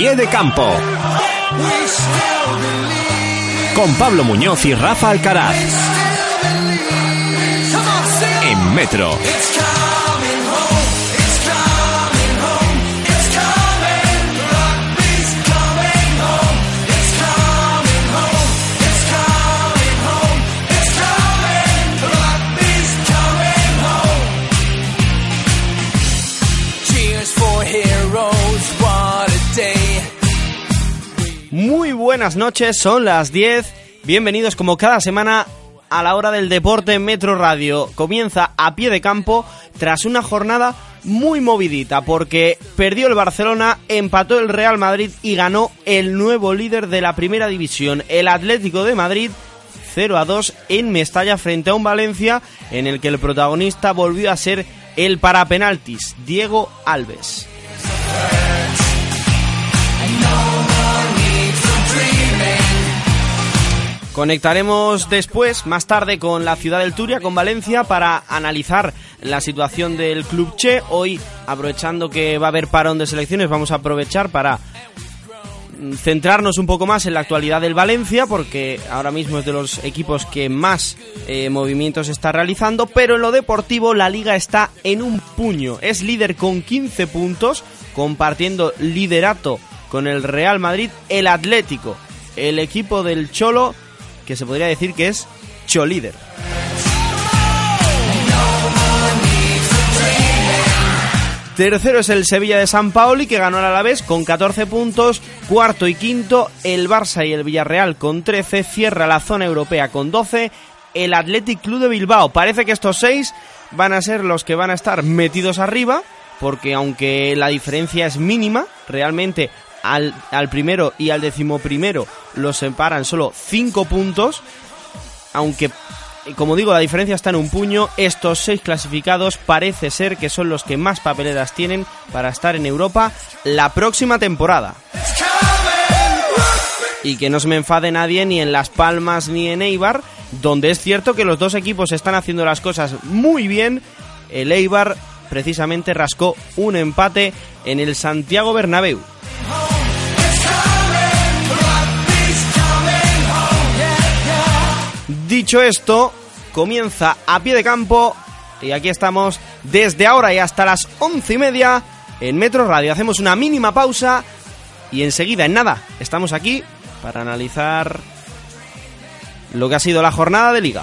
Pie de campo. Con Pablo Muñoz y Rafa Alcaraz. En Metro. Buenas noches, son las 10. Bienvenidos como cada semana a la hora del deporte Metro Radio. Comienza a pie de campo tras una jornada muy movidita porque perdió el Barcelona, empató el Real Madrid y ganó el nuevo líder de la primera división, el Atlético de Madrid. 0 a 2 en Mestalla frente a un Valencia en el que el protagonista volvió a ser el parapenaltis, Diego Alves. Conectaremos después, más tarde, con la ciudad del Turia, con Valencia, para analizar la situación del Club Che. Hoy, aprovechando que va a haber parón de selecciones, vamos a aprovechar para mm, centrarnos un poco más en la actualidad del Valencia, porque ahora mismo es de los equipos que más eh, movimientos está realizando, pero en lo deportivo la liga está en un puño. Es líder con 15 puntos, compartiendo liderato con el Real Madrid, el Atlético, el equipo del Cholo, que se podría decir que es Cholíder. Tercero es el Sevilla de San Paoli que ganó al Alavés con 14 puntos. Cuarto y quinto el Barça y el Villarreal con 13. Cierra la zona europea con 12. El Athletic Club de Bilbao. Parece que estos seis van a ser los que van a estar metidos arriba. Porque aunque la diferencia es mínima, realmente al, al primero y al decimoprimero los separan solo 5 puntos. Aunque como digo, la diferencia está en un puño. Estos seis clasificados parece ser que son los que más papeleras tienen para estar en Europa la próxima temporada. Y que no se me enfade nadie ni en Las Palmas ni en Eibar, donde es cierto que los dos equipos están haciendo las cosas muy bien. El Eibar precisamente rascó un empate en el Santiago Bernabéu. Dicho esto, comienza a pie de campo y aquí estamos desde ahora y hasta las once y media en Metro Radio. Hacemos una mínima pausa y enseguida, en nada, estamos aquí para analizar lo que ha sido la jornada de liga.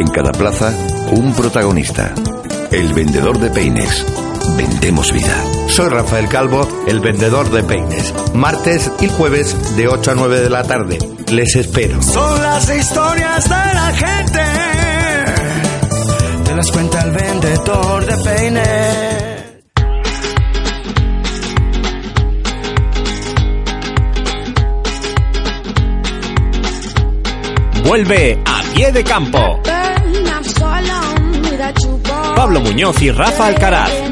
En cada plaza, un protagonista. El vendedor de peines. Vendemos vida. Soy Rafael Calvo, el vendedor de peines. Martes y jueves de 8 a 9 de la tarde. Les espero. Son las historias de la gente. Te las cuenta el vendedor de peines. Vuelve a pie de campo. Pablo Muñoz y Rafa Alcaraz.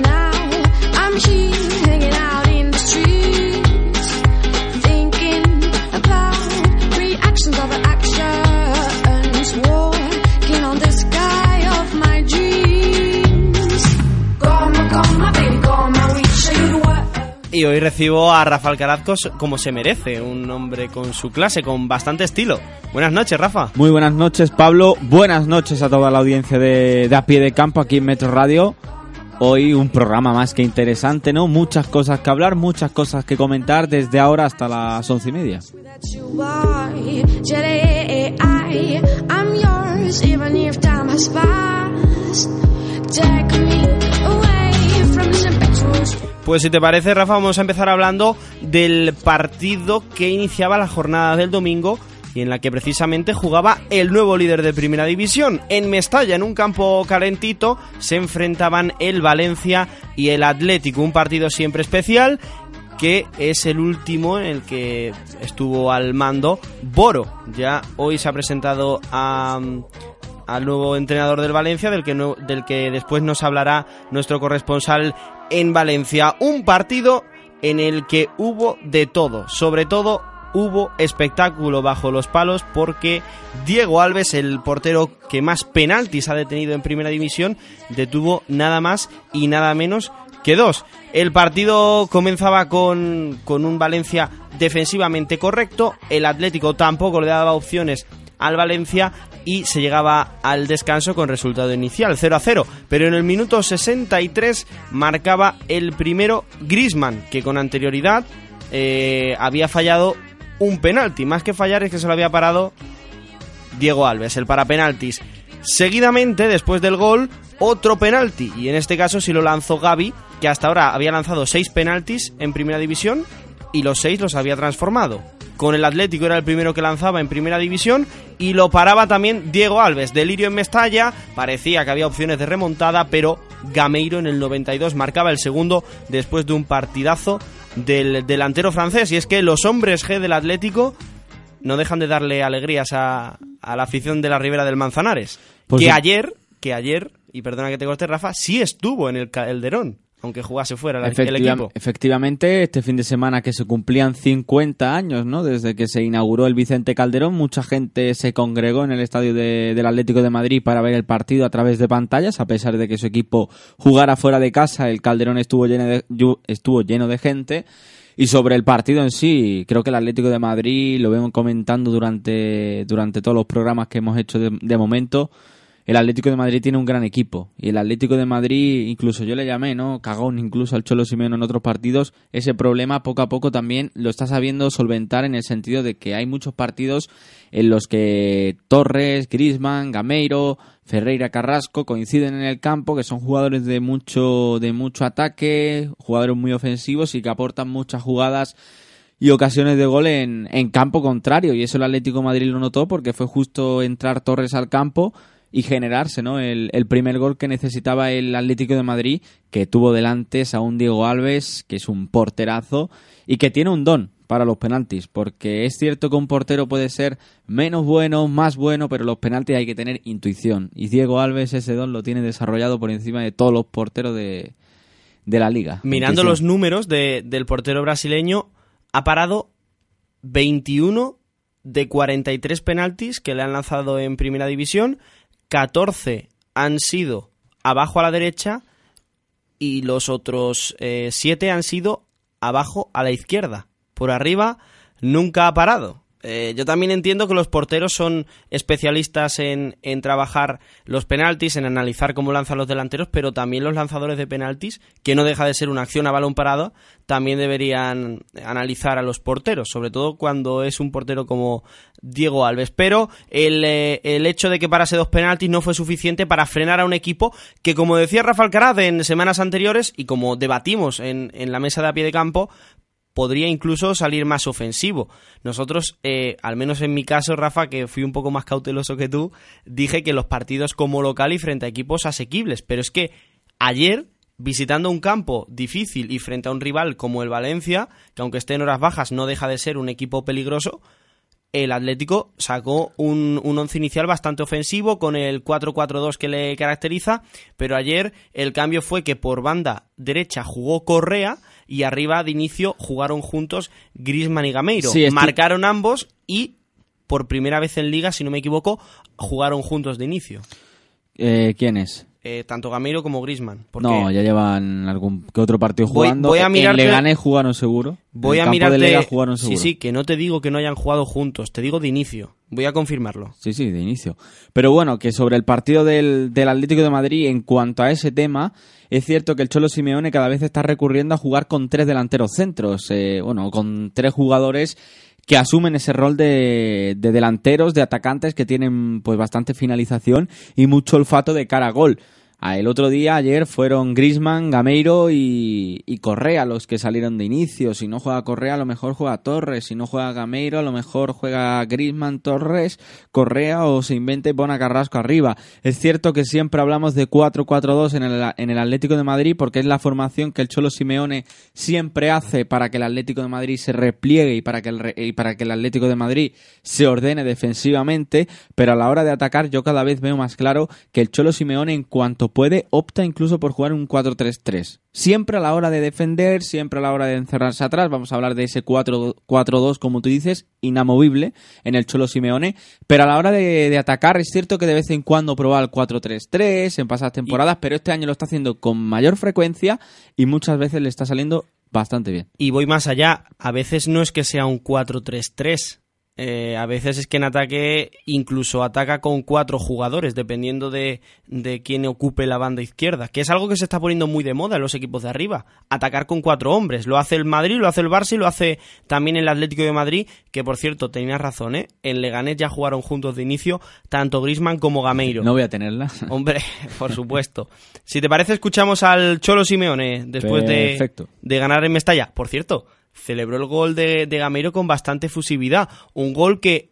Hoy recibo a Rafa Alcaraz cos- como se merece, un hombre con su clase, con bastante estilo. Buenas noches, Rafa. Muy buenas noches, Pablo. Buenas noches a toda la audiencia de, de A Pie de Campo aquí en Metro Radio. Hoy un programa más que interesante, ¿no? Muchas cosas que hablar, muchas cosas que comentar desde ahora hasta las once y media. Pues si te parece, Rafa, vamos a empezar hablando del partido que iniciaba la jornada del domingo y en la que precisamente jugaba el nuevo líder de Primera División. En Mestalla, en un campo calentito, se enfrentaban el Valencia y el Atlético, un partido siempre especial que es el último en el que estuvo al mando Boro. Ya hoy se ha presentado a, al nuevo entrenador del Valencia, del que, del que después nos hablará nuestro corresponsal en Valencia. Un partido en el que hubo de todo, sobre todo hubo espectáculo bajo los palos porque Diego Alves, el portero que más penaltis ha detenido en primera división, detuvo nada más y nada menos que dos. El partido comenzaba con, con un Valencia defensivamente correcto, el Atlético tampoco le daba opciones al Valencia y se llegaba al descanso con resultado inicial 0 a 0, pero en el minuto 63 marcaba el primero Grisman, que con anterioridad eh, había fallado un penalti, más que fallar es que se lo había parado Diego Alves, el para penaltis. Seguidamente, después del gol, otro penalti, y en este caso sí lo lanzó Gaby, que hasta ahora había lanzado seis penaltis en primera división y los seis los había transformado. Con el Atlético era el primero que lanzaba en primera división y lo paraba también Diego Alves. Delirio en Mestalla, parecía que había opciones de remontada, pero Gameiro en el 92 marcaba el segundo después de un partidazo del delantero francés. Y es que los hombres G del Atlético no dejan de darle alegrías a, a la afición de la Ribera del Manzanares. Pues que sí. ayer, que ayer, y perdona que te corte Rafa, sí estuvo en el Calderón, aunque jugase fuera la- el equipo. Efectivamente, este fin de semana que se cumplían 50 años, ¿no? Desde que se inauguró el Vicente Calderón, mucha gente se congregó en el estadio de- del Atlético de Madrid para ver el partido a través de pantallas, a pesar de que su equipo jugara fuera de casa, el Calderón estuvo lleno de, estuvo lleno de gente. Y sobre el partido en sí, creo que el Atlético de Madrid, lo vemos comentando durante, durante todos los programas que hemos hecho de, de momento, el Atlético de Madrid tiene un gran equipo. Y el Atlético de Madrid, incluso yo le llamé, ¿no? Cagón incluso al Cholo Simeone en otros partidos. Ese problema poco a poco también lo está sabiendo solventar en el sentido de que hay muchos partidos en los que Torres, Grisman, Gameiro, Ferreira Carrasco coinciden en el campo, que son jugadores de mucho, de mucho ataque, jugadores muy ofensivos y que aportan muchas jugadas y ocasiones de gol en, en campo contrario. Y eso el Atlético de Madrid lo notó porque fue justo entrar Torres al campo y generarse ¿no? el, el primer gol que necesitaba el Atlético de Madrid, que tuvo delante a un Diego Alves, que es un porterazo y que tiene un don para los penaltis, porque es cierto que un portero puede ser menos bueno, más bueno, pero los penaltis hay que tener intuición. Y Diego Alves ese don lo tiene desarrollado por encima de todos los porteros de, de la liga. Mirando Intuición. los números de- del portero brasileño, ha parado 21 de 43 penaltis que le han lanzado en primera división, 14 han sido abajo a la derecha y los otros 7 han sido abajo a la izquierda. Por arriba nunca ha parado. Eh, yo también entiendo que los porteros son especialistas en, en trabajar los penaltis, en analizar cómo lanzan los delanteros, pero también los lanzadores de penaltis, que no deja de ser una acción a balón parado, también deberían analizar a los porteros, sobre todo cuando es un portero como Diego Alves. Pero el, eh, el hecho de que parase dos penaltis no fue suficiente para frenar a un equipo que, como decía Rafa Alcaraz en semanas anteriores y como debatimos en, en la mesa de a pie de campo, podría incluso salir más ofensivo. Nosotros, eh, al menos en mi caso, Rafa, que fui un poco más cauteloso que tú, dije que los partidos como local y frente a equipos asequibles, pero es que ayer, visitando un campo difícil y frente a un rival como el Valencia, que aunque esté en horas bajas no deja de ser un equipo peligroso, el Atlético sacó un, un once inicial bastante ofensivo con el 4-4-2 que le caracteriza, pero ayer el cambio fue que por banda derecha jugó Correa y arriba de inicio jugaron juntos Grisman y Gameiro. Sí, Marcaron ambos y por primera vez en liga, si no me equivoco, jugaron juntos de inicio. Eh, ¿Quién es? Eh, tanto Gameiro como Grisman. No, ya llevan algún que otro partido Voy- jugando. voy a En mirarte- Leganés jugaron seguro. voy en a el Lega jugaron sí, seguro. sí, que no te digo que no hayan jugado juntos, te digo de inicio. Voy a confirmarlo. Sí, sí, de inicio. Pero bueno, que sobre el partido del, del Atlético de Madrid, en cuanto a ese tema, es cierto que el Cholo Simeone cada vez está recurriendo a jugar con tres delanteros centros. eh, bueno, con tres jugadores que asumen ese rol de, de delanteros, de atacantes que tienen pues bastante finalización y mucho olfato de cara a gol. Ah, El otro día, ayer, fueron Grisman, Gameiro y, y Correa los que salieron de inicio. Si no juega Correa, a lo mejor juega Torres. Si no juega Gameiro, a lo mejor juega Grisman, Torres, Correa o se invente y pone a Carrasco arriba. Es cierto que siempre hablamos de 4-4-2 en el, en el Atlético de Madrid porque es la formación que el Cholo Simeone siempre hace para que el Atlético de Madrid se repliegue y para que el, y para que el Atlético de Madrid se ordene defensivamente. Pero a la hora de atacar, yo cada vez veo más claro que el Cholo Simeone, en cuanto puede, opta incluso por jugar un 4-3-3. Siempre a la hora de defender, siempre a la hora de encerrarse atrás. Vamos a hablar de ese 4-4-2, como tú dices, inamovible en el Cholo Simeone. Pero a la hora de, de atacar, es cierto que de vez en cuando prueba el 4-3-3 en pasadas temporadas, pero este año lo está haciendo con mayor frecuencia y muchas veces le está saliendo bastante bien. Y voy más allá. A veces no es que sea un 4-3-3. Eh, a veces es que en ataque incluso ataca con cuatro jugadores, dependiendo de, de quién ocupe la banda izquierda, que es algo que se está poniendo muy de moda en los equipos de arriba. Atacar con cuatro hombres. Lo hace el Madrid, lo hace el Barça y lo hace también el Atlético de Madrid, que por cierto, tenías razón, ¿eh? En Leganés ya jugaron juntos de inicio tanto Grisman como Gameiro. No voy a tenerla. Hombre, por supuesto. Si te parece, escuchamos al Cholo Simeone después de, de ganar en Mestalla. Por cierto, celebró el gol de, de Gameiro con bastante efusividad. Un gol que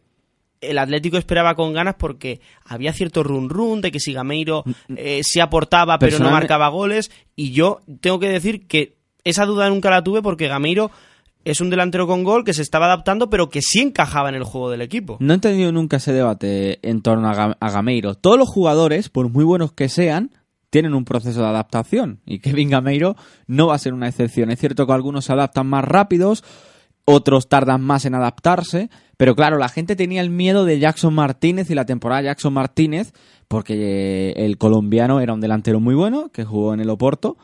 el Atlético esperaba con ganas porque había cierto run run de que si Gameiro eh, se aportaba pero no marcaba goles. Y yo tengo que decir que esa duda nunca la tuve porque Gameiro es un delantero con gol que se estaba adaptando pero que sí encajaba en el juego del equipo. No he entendido nunca ese debate en torno a Gameiro. Todos los jugadores, por muy buenos que sean, tienen un proceso de adaptación. Y Kevin Gameiro no va a ser una excepción. Es cierto que algunos se adaptan más rápidos, otros tardan más en adaptarse. Pero claro, la gente tenía el miedo de Jackson Martínez y la temporada de Jackson Martínez, porque eh, el colombiano era un delantero muy bueno, que jugó en el Oporto,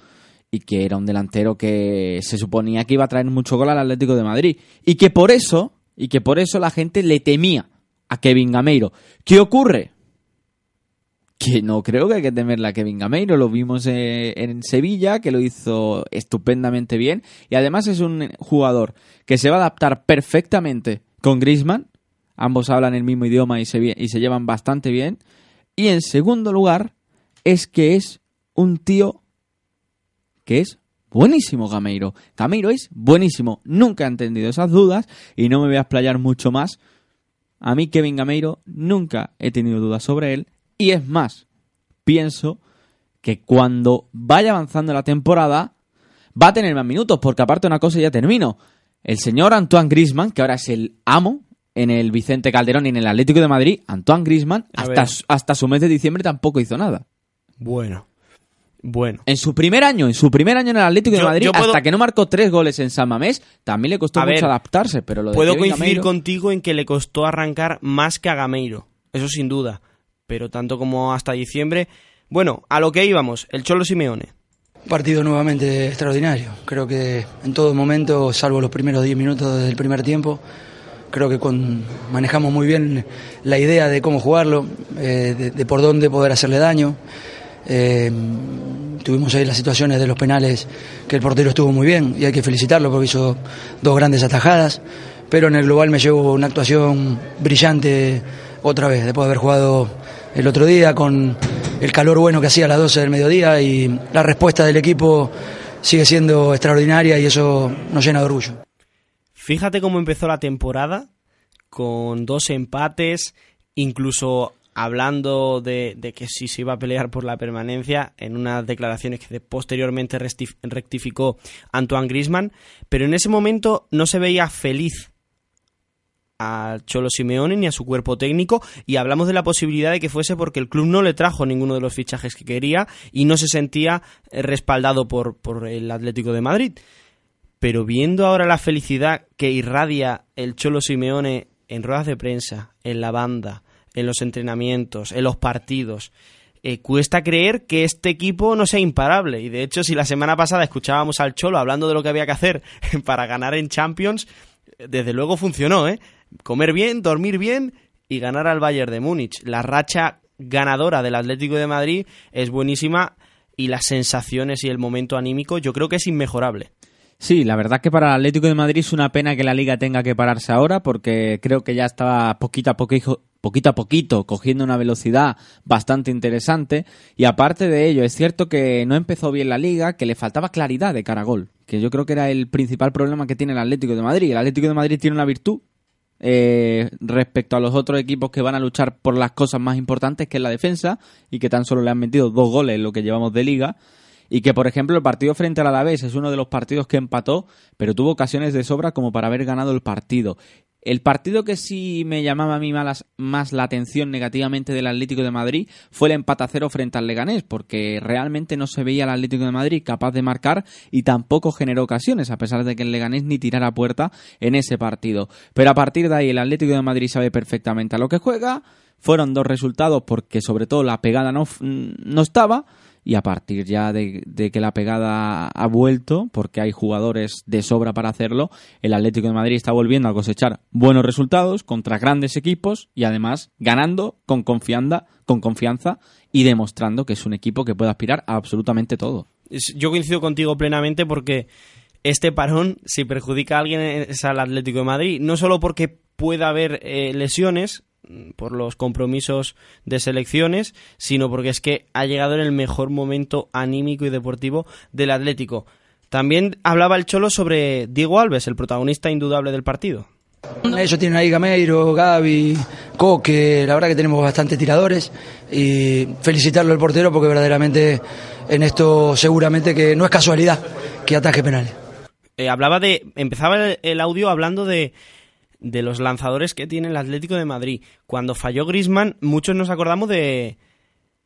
y que era un delantero que se suponía que iba a traer mucho gol al Atlético de Madrid. Y que por eso, y que por eso la gente le temía a Kevin Gameiro. ¿Qué ocurre? Que no creo que hay que temerle a Kevin Gameiro. Lo vimos eh, en Sevilla, que lo hizo estupendamente bien. Y además es un jugador que se va a adaptar perfectamente con Griezmann. Ambos hablan el mismo idioma y se, y se llevan bastante bien. Y en segundo lugar, es que es un tío que es buenísimo Gameiro. Gameiro es buenísimo. Nunca he entendido esas dudas y no me voy a explayar mucho más. A mí Kevin Gameiro nunca he tenido dudas sobre él y es más, pienso que cuando vaya avanzando la temporada va a tener más minutos porque aparte una cosa y ya termino. El señor Antoine Griezmann, que ahora es el amo en el Vicente Calderón y en el Atlético de Madrid, Antoine Griezmann A hasta, hasta su mes de diciembre tampoco hizo nada. Bueno, bueno. En su primer año, en su primer año en el Atlético de Madrid, puedo- hasta que no marcó tres goles en San Mamés, también le costó A mucho ver, adaptarse. Pero lo de Puedo Kevin coincidir Gameiro- contigo en que le costó arrancar más que a Gameiro, eso sin duda, pero tanto como hasta diciembre. Bueno, a lo que íbamos, el Cholo Simeone. Partido nuevamente extraordinario. Creo que en todo momento, salvo los primeros 10 minutos del primer tiempo, creo que con- manejamos muy bien la idea de cómo jugarlo, eh, de, por dónde poder hacerle daño. Eh, tuvimos ahí las situaciones de los penales que el portero estuvo muy bien y hay que felicitarlo porque hizo dos grandes atajadas. Pero en el global me llevo una actuación brillante otra vez, después de haber jugado el otro día con el calor bueno que hacía a las 12 del mediodía y la respuesta del equipo sigue siendo extraordinaria y eso nos llena de orgullo. Fíjate cómo empezó la temporada, con dos empates, incluso hablando de, de que si se iba a pelear por la permanencia, en unas declaraciones que posteriormente rectificó Antoine Griezmann, pero en ese momento no se veía feliz Cholo Simeone ni a su cuerpo técnico y hablamos de la posibilidad de que fuese porque el club no le trajo ninguno de los fichajes que quería y no se sentía eh, respaldado por, por el Atlético de Madrid. Pero viendo ahora la felicidad que irradia el Cholo Simeone en ruedas de prensa, en la banda, en los entrenamientos, en los partidos, eh, cuesta creer que este equipo no sea imparable. Y de hecho, si la semana pasada escuchábamos al Cholo hablando de lo que había que hacer para ganar en Champions, desde luego funcionó, ¿eh? Comer bien, dormir bien y ganar al Bayern de Múnich. La racha ganadora del Atlético de Madrid es buenísima y las sensaciones y el momento anímico yo creo que es inmejorable. Sí, la verdad que para el Atlético de Madrid es una pena que la liga tenga que pararse ahora porque creo que ya estaba poquito a poquito, poquito a poquito cogiendo una velocidad bastante interesante y aparte de ello es cierto que no empezó bien la liga, que le faltaba claridad de cara a gol, que yo creo que era el principal problema que tiene el Atlético de Madrid. El Atlético de Madrid tiene una virtud eh, respecto a los otros equipos que van a luchar por las cosas más importantes que es la defensa y que tan solo le han metido dos goles en lo que llevamos de liga. Y que por ejemplo el partido frente al Alavés es uno de los partidos que empató pero tuvo ocasiones de sobra como para haber ganado el partido el partido que sí me llamaba a mí malas, más la atención negativamente del Atlético de Madrid fue el empate a cero frente al Leganés, porque realmente no se veía al Atlético de Madrid capaz de marcar y tampoco generó ocasiones, a pesar de que el Leganés ni tirara puerta en ese partido. Pero a partir de ahí el Atlético de Madrid sabe perfectamente a lo que juega. Fueron dos resultados porque sobre todo la pegada no, no estaba y a partir ya de, que la pegada ha vuelto, porque hay jugadores de sobra para hacerlo, el Atlético de Madrid está volviendo a cosechar buenos resultados contra grandes equipos y además ganando con confianza, con confianza y demostrando que es un equipo que puede aspirar a absolutamente todo. Yo coincido contigo plenamente porque este parón, si perjudica a alguien, es al Atlético de Madrid. No solo porque pueda haber eh, lesiones, por los compromisos de selecciones, sino porque es que ha llegado en el mejor momento anímico y deportivo del Atlético. También hablaba el Cholo sobre Diego Alves, el protagonista indudable del partido. Ellos tienen ahí Gameiro, Gaby, Coque, la verdad que tenemos bastantes tiradores y felicitarlo al portero porque verdaderamente en esto seguramente que no es casualidad que ataque penales. Eh, hablaba de, empezaba el audio hablando de de los lanzadores que tiene el Atlético de Madrid. Cuando falló Grisman, muchos nos acordamos de,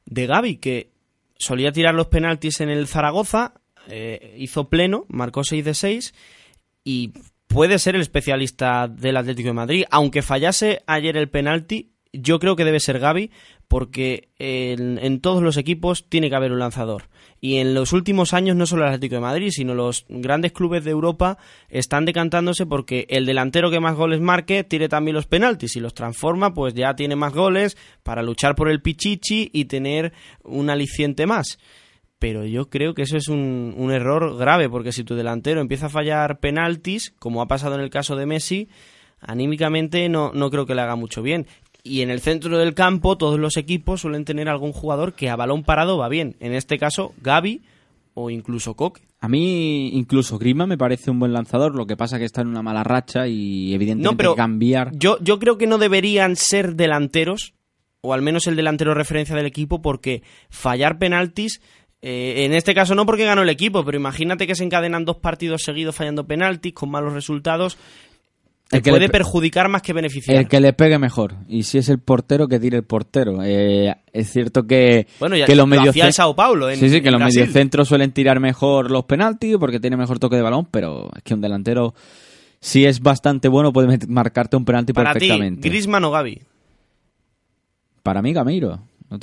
de Gaby, que solía tirar los penaltis en el Zaragoza, eh, hizo pleno, marcó 6 de 6 y puede ser el especialista del Atlético de Madrid. Aunque fallase ayer el penalti, yo creo que debe ser Gaby, porque en, todos los equipos tiene que haber un lanzador. Y en los últimos años, no solo el Atlético de Madrid, sino los grandes clubes de Europa están decantándose porque el delantero que más goles marque tire también los penaltis y los transforma, pues ya tiene más goles para luchar por el pichichi y tener un aliciente más. Pero yo creo que eso es un, un error grave, porque si tu delantero empieza a fallar penaltis, como ha pasado en el caso de Messi, anímicamente no, no creo que le haga mucho bien y en el centro del campo todos los equipos suelen tener algún jugador que a balón parado va bien. En este caso, Gaby o incluso Coque. A mí incluso Grima me parece un buen lanzador, lo que pasa que está en una mala racha y evidentemente no, cambiar. Yo, yo creo que no deberían ser delanteros, o al menos el delantero referencia del equipo, porque fallar penaltis eh, en este caso no porque ganó el equipo, pero imagínate que se encadenan dos partidos seguidos fallando penaltis con malos resultados el que puede perjudicar más que beneficiar. El que le pegue mejor. Y si es el portero, que tire el portero. Eh, es cierto que, bueno, que los Sao Paulo. sí, sí, que los mediocentros suelen tirar mejor los penaltis porque tiene mejor toque de balón, pero es que un delantero, si es bastante bueno, puede marcarte un penalti Para perfectamente. Ti, Griezmann o Gaby. Para mí, Gameiro. No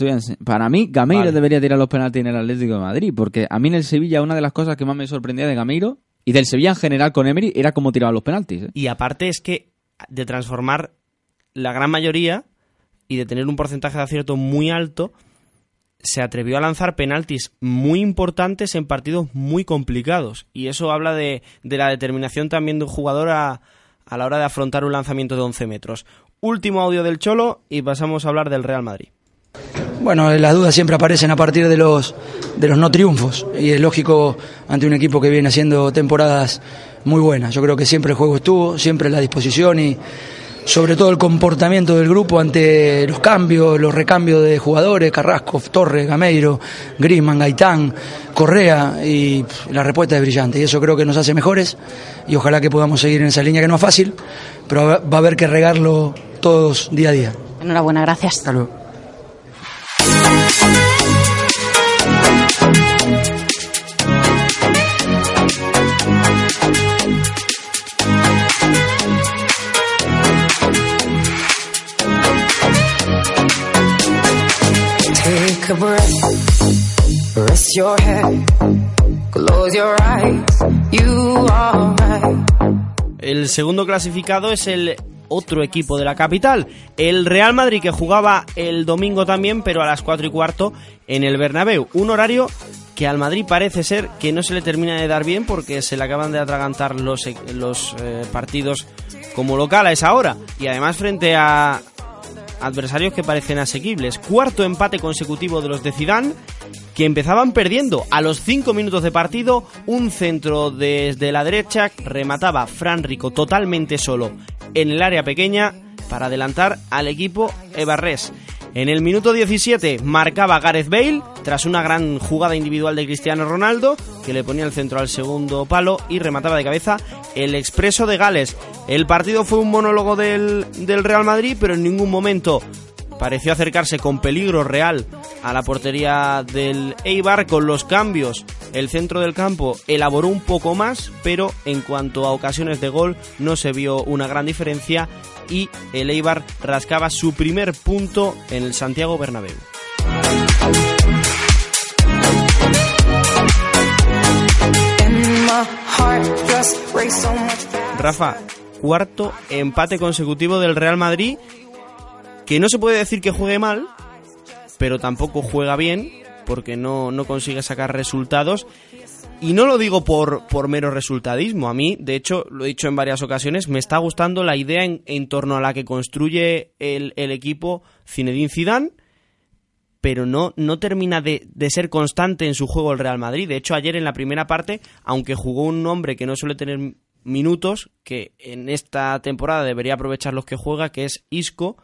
Para mí, Gameiro debería tirar los penaltis en el Atlético de Madrid, porque a mí en el Sevilla una de las cosas que más me sorprendía de Gameiro y del Sevilla en general con Emery era como tiraba los penaltis. ¿eh? Y aparte es que de transformar la gran mayoría y de tener un porcentaje de acierto muy alto, se atrevió a lanzar penaltis muy importantes en partidos muy complicados. Y eso habla de, de la determinación también de un jugador a, a la hora de afrontar un lanzamiento de 11 metros. Último audio del Cholo y pasamos a hablar del Real Madrid. Bueno, las dudas siempre aparecen a partir de los, de los no triunfos y es lógico ante un equipo que viene haciendo temporadas muy buenas. Yo creo que siempre el juego estuvo, siempre la disposición y sobre todo el comportamiento del grupo ante los cambios, los recambios de jugadores, Carrasco, Torres, Gameiro, Grisman, Gaitán, Correa y la respuesta es brillante y eso creo que nos hace mejores y ojalá que podamos seguir en esa línea que no es fácil, pero va a haber que regarlo todos día a día. Enhorabuena, gracias. Hasta luego. El segundo clasificado es el otro equipo de la capital, el Real Madrid que jugaba el domingo también, pero a las 4 y cuarto en el Bernabéu. Un horario que al Madrid parece ser que no se le termina de dar bien porque se le acaban de atragantar los, e- los eh, partidos como local a esa hora. Y además frente a adversarios que parecen asequibles. Cuarto empate consecutivo de los de Zidane que empezaban perdiendo. A los 5 minutos de partido, un centro desde la derecha remataba Fran Rico totalmente solo en el área pequeña para adelantar al equipo Ebarres. En el minuto 17 marcaba Gareth Bale tras una gran jugada individual de Cristiano Ronaldo que le ponía el centro al segundo palo y remataba de cabeza el expreso de Gales. El partido fue un monólogo del, del Real Madrid, pero en ningún momento pareció acercarse con peligro real a la portería del Eibar con los cambios. El centro del campo elaboró un poco más, pero en cuanto a ocasiones de gol no se vio una gran diferencia y el Eibar rascaba su primer punto en el Santiago Bernabéu. Rafa, cuarto empate consecutivo del Real Madrid, que no se puede decir que juegue mal, pero tampoco juega bien, porque no, no consigue sacar resultados. Y no lo digo por, por mero resultadismo. A mí, de hecho, lo he dicho en varias ocasiones, me está gustando la idea en, en torno a la que construye el, el equipo Zinedine Zidane, pero no, no termina de, de ser constante en su juego el Real Madrid. De hecho, ayer en la primera parte, aunque jugó un hombre que no suele tener minutos, que en esta temporada debería aprovechar los que juega, que es Isco,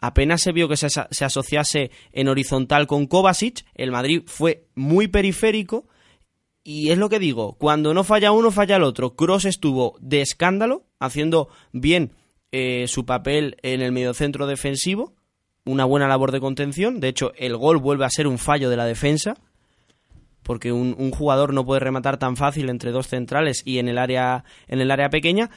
apenas se vio que se, asociase en horizontal con Kovacic, el Madrid fue muy periférico, y es lo que digo, cuando no falla uno, falla el otro. Cross estuvo de escándalo, haciendo bien eh, su papel en el mediocentro defensivo, una buena labor de contención. De hecho, el gol vuelve a ser un fallo de la defensa, porque un, un jugador no puede rematar tan fácil entre dos centrales y en el área, en el área pequeña.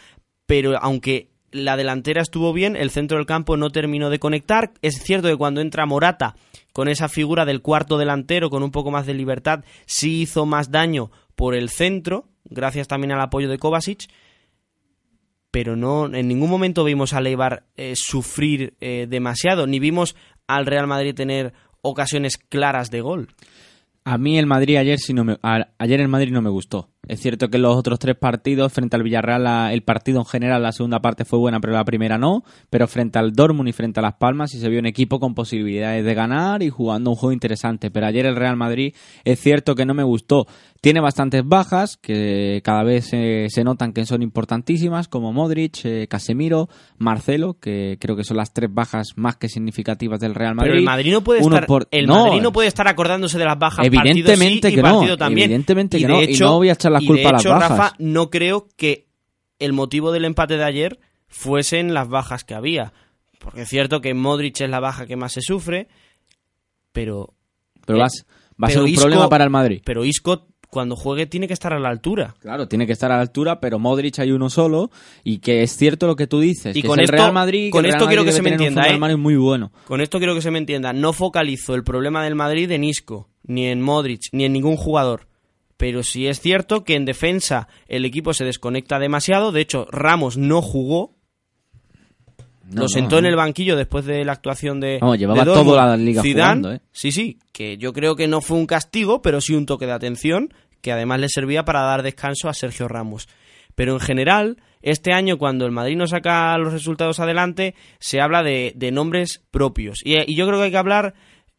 Pero aunque la delantera estuvo bien, el centro del campo no terminó de conectar. Es cierto que cuando entra Morata con esa figura del cuarto delantero con un poco más de libertad, sí hizo más daño por el centro, gracias también al apoyo de Kovacic, pero no en ningún momento vimos a Leibar eh, sufrir eh, demasiado, ni vimos al Real Madrid tener ocasiones claras de gol. A mí el Madrid ayer sí no me, ayer el Madrid no me gustó. Es cierto que los otros tres partidos, frente al Villarreal, la- el partido en general, la segunda parte fue buena, pero la primera no. Pero frente al Dortmund y frente a Las Palmas sí se vio un equipo con posibilidades de ganar y jugando un juego interesante. Pero ayer el Real Madrid es cierto que no me gustó. Tiene bastantes bajas que cada vez eh, se notan que son importantísimas, como Modric, eh, Casemiro, Marcelo, que creo que son las tres bajas más que significativas del Real Madrid. Pero el Madrid no puede Uno estar, por- el no, Madrid no puede estar acordándose de las bajas Evidentemente partido sí y que no, también. evidentemente Y que de no, y no voy a echar la y culpa de a las hecho, bajas. Rafa, no creo que el motivo del empate de ayer fuesen las bajas que había. Porque es cierto que Modric es la baja que más se sufre, pero... Pero eh, vas- va a ser un Isco- problema para el Madrid. Pero Isco, cuando juegue, tiene que estar a la altura. Claro, tiene que estar a la altura, pero Modric hay uno solo y que es cierto lo que tú dices. Y que con es esto- el Real Madrid, con el esto quiero que se me entienda, ¿eh? muy bueno. Con esto quiero que se me entienda. No focalizo el problema del Madrid en Isco, ni en Modric, ni en ningún jugador. Pero sí es cierto que en defensa el equipo se desconecta demasiado. De hecho, Ramos no jugó. No, lo sentó no. en el banquillo después de la actuación de. Vamos, llevaba de toda la liga Zidane, jugando, ¿eh? Sí, sí. Que yo creo que no fue un castigo, pero sí un toque de atención. Que además le servía para dar descanso a Sergio Ramos. Pero en general, este año, cuando el Madrid no saca los resultados adelante, se habla de, de nombres propios. Y, y yo creo que hay que hablar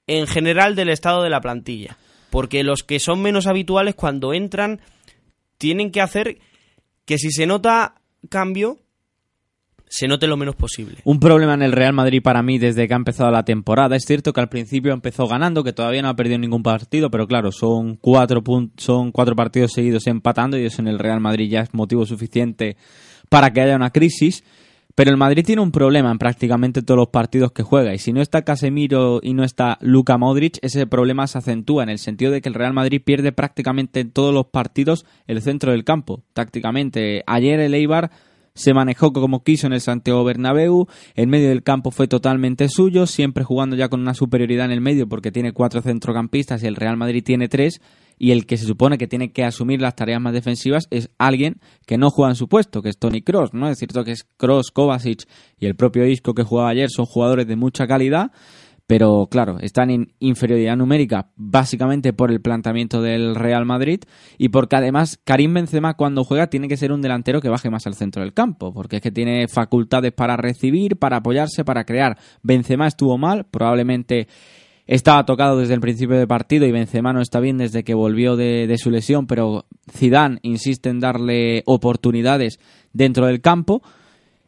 en general del estado de la plantilla. Porque los que son menos habituales, cuando entran, tienen que hacer que si se nota cambio, se note lo menos posible. Un problema en el Real Madrid para mí desde que ha empezado la temporada. Es cierto que al principio empezó ganando, que todavía no ha perdido ningún partido, pero claro, son cuatro, son cuatro partidos seguidos empatando y eso en el Real Madrid ya es motivo suficiente para que haya una crisis. Pero el Madrid tiene un problema en prácticamente todos los partidos que juega y si no está Casemiro y no está Luka Modric, ese problema se acentúa en el sentido de que el Real Madrid pierde prácticamente en todos los partidos el centro del campo. Tácticamente, ayer el Eibar se manejó como quiso en el Santiago Bernabéu, el medio del campo fue totalmente suyo, siempre jugando ya con una superioridad en el medio porque tiene cuatro centrocampistas y el Real Madrid tiene tres, y el que se supone que tiene que asumir las tareas más defensivas es alguien que no juega en su puesto, que es Tony Cross, ¿no? Es cierto que es Cross, Kovacic y el propio Isco que jugaba ayer son jugadores de mucha calidad, pero claro, están en inferioridad numérica básicamente por el planteamiento del Real Madrid y porque además Karim Benzema cuando juega tiene que ser un delantero que baje más al centro del campo, porque es que tiene facultades para recibir, para apoyarse, para crear. Benzema estuvo mal, probablemente estaba tocado desde el principio del partido y Benzema no está bien desde que volvió de, de su lesión, pero Zidane insiste en darle oportunidades dentro del campo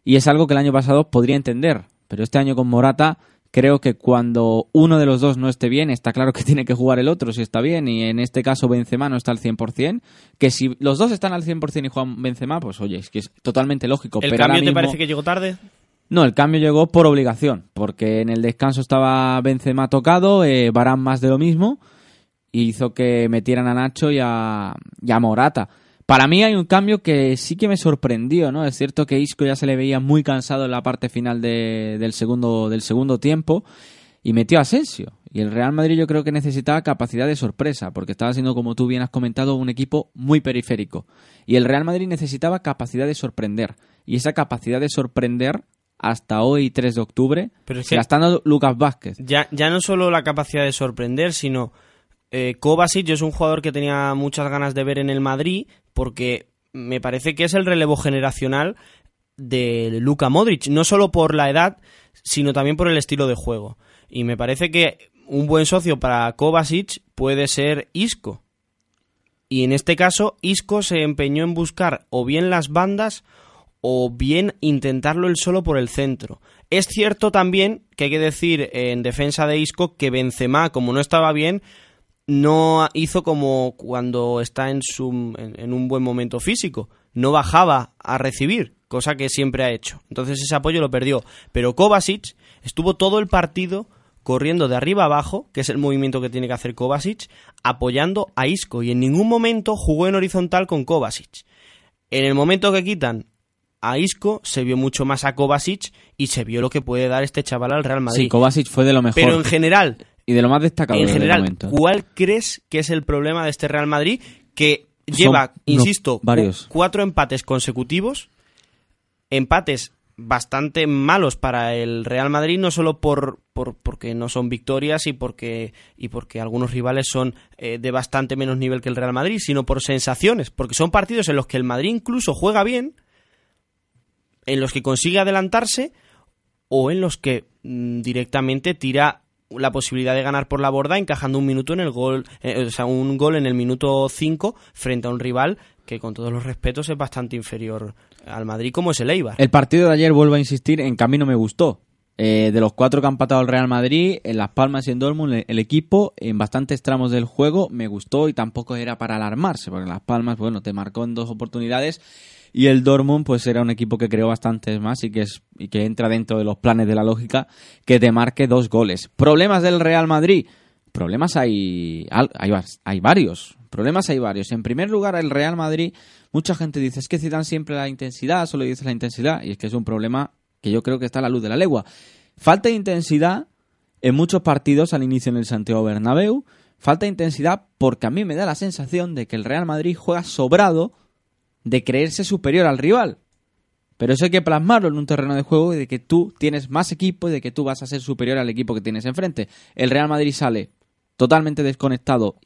y es algo que el año pasado podría entender, pero este año con Morata creo que cuando uno de los dos no esté bien, está claro que tiene que jugar el otro si está bien, y en este caso Benzema no está al 100%, que si los dos están al 100% y juegan Benzema, pues oye, es que es totalmente lógico. ¿El pero ahora cambio te parece que llegó tarde? No, el cambio llegó por obligación, porque en el descanso estaba Benzema tocado, eh, Varane más de lo mismo, y hizo que metieran a Nacho y a, y a Morata. Para mí hay un cambio que sí que me sorprendió, ¿no? Es cierto que Isco ya se le veía muy cansado en la parte final de- del, segundo, del segundo tiempo y metió a Asensio. Y el Real Madrid yo creo que necesitaba capacidad de sorpresa, porque estaba siendo, como tú bien has comentado, un equipo muy periférico. Y el Real Madrid necesitaba capacidad de sorprender. Y esa capacidad de sorprender, hasta hoy, 3 de octubre, Pero es que- Lucas Vázquez. Ya, ya no solo la capacidad de sorprender, sino eh, Kovacic es un jugador que tenía muchas ganas de ver en el Madrid porque me parece que es el relevo generacional de Luka Modric, no solo por la edad, sino también por el estilo de juego. Y me parece que un buen socio para Kovacic puede ser Isco. Y en este caso, Isco se empeñó en buscar o bien las bandas o bien intentarlo él solo por el centro. Es cierto también que hay que decir en defensa de Isco que Benzema, como no estaba bien, no hizo como cuando está en, su, en, un buen momento físico. No bajaba a recibir, cosa que siempre ha hecho. Entonces ese apoyo lo perdió. Pero Kovacic estuvo todo el partido corriendo de arriba abajo, que es el movimiento que tiene que hacer Kovacic, apoyando a Isco. Y en ningún momento jugó en horizontal con Kovacic. En el momento que quitan a Isco, se vio mucho más a Kovacic y se vio lo que puede dar este chaval al Real Madrid. Sí, Kovacic fue de lo mejor. Pero en general, y de lo más destacado en general, momento. ¿cuál crees que es el problema de este Real Madrid? Que lleva, insisto, varios. cuatro empates consecutivos, empates bastante malos para el Real Madrid, no solo por, por porque no son victorias y porque, y porque algunos rivales son eh, de bastante menos nivel que el Real Madrid, sino por sensaciones, porque son partidos en los que el Madrid incluso juega bien, en los que consigue adelantarse o en los que mm, directamente tira la posibilidad de ganar por la borda encajando un minuto en el gol, eh, o sea, un gol en el minuto 5 frente a un rival que con todos los respetos es bastante inferior al Madrid como es el Eibar. El partido de ayer, vuelvo a insistir, en camino me gustó. Eh, de los cuatro que han empatado el Real Madrid, en Las Palmas y en Dortmund, el, equipo en bastantes tramos del juego me gustó y tampoco era para alarmarse, porque Las Palmas, bueno, te marcó en dos oportunidades y el Dortmund, pues era un equipo que creó bastantes más y que, es, y que entra dentro de los planes de la lógica que te marque dos goles. ¿Problemas del Real Madrid? Problemas hay, hay, varios. Problemas hay varios. En primer lugar, el Real Madrid, mucha gente dice, es que citan siempre la intensidad, solo dice la intensidad, y es que es un problema que yo creo que está a la luz de la legua. Falta de intensidad en muchos partidos al inicio en el Santiago Bernabéu, falta de intensidad porque a mí me da la sensación de que el Real Madrid juega sobrado de creerse superior al rival. Pero eso hay que plasmarlo en un terreno de juego de que tú tienes más equipo y de que tú vas a ser superior al equipo que tienes enfrente. El Real Madrid sale totalmente desconectado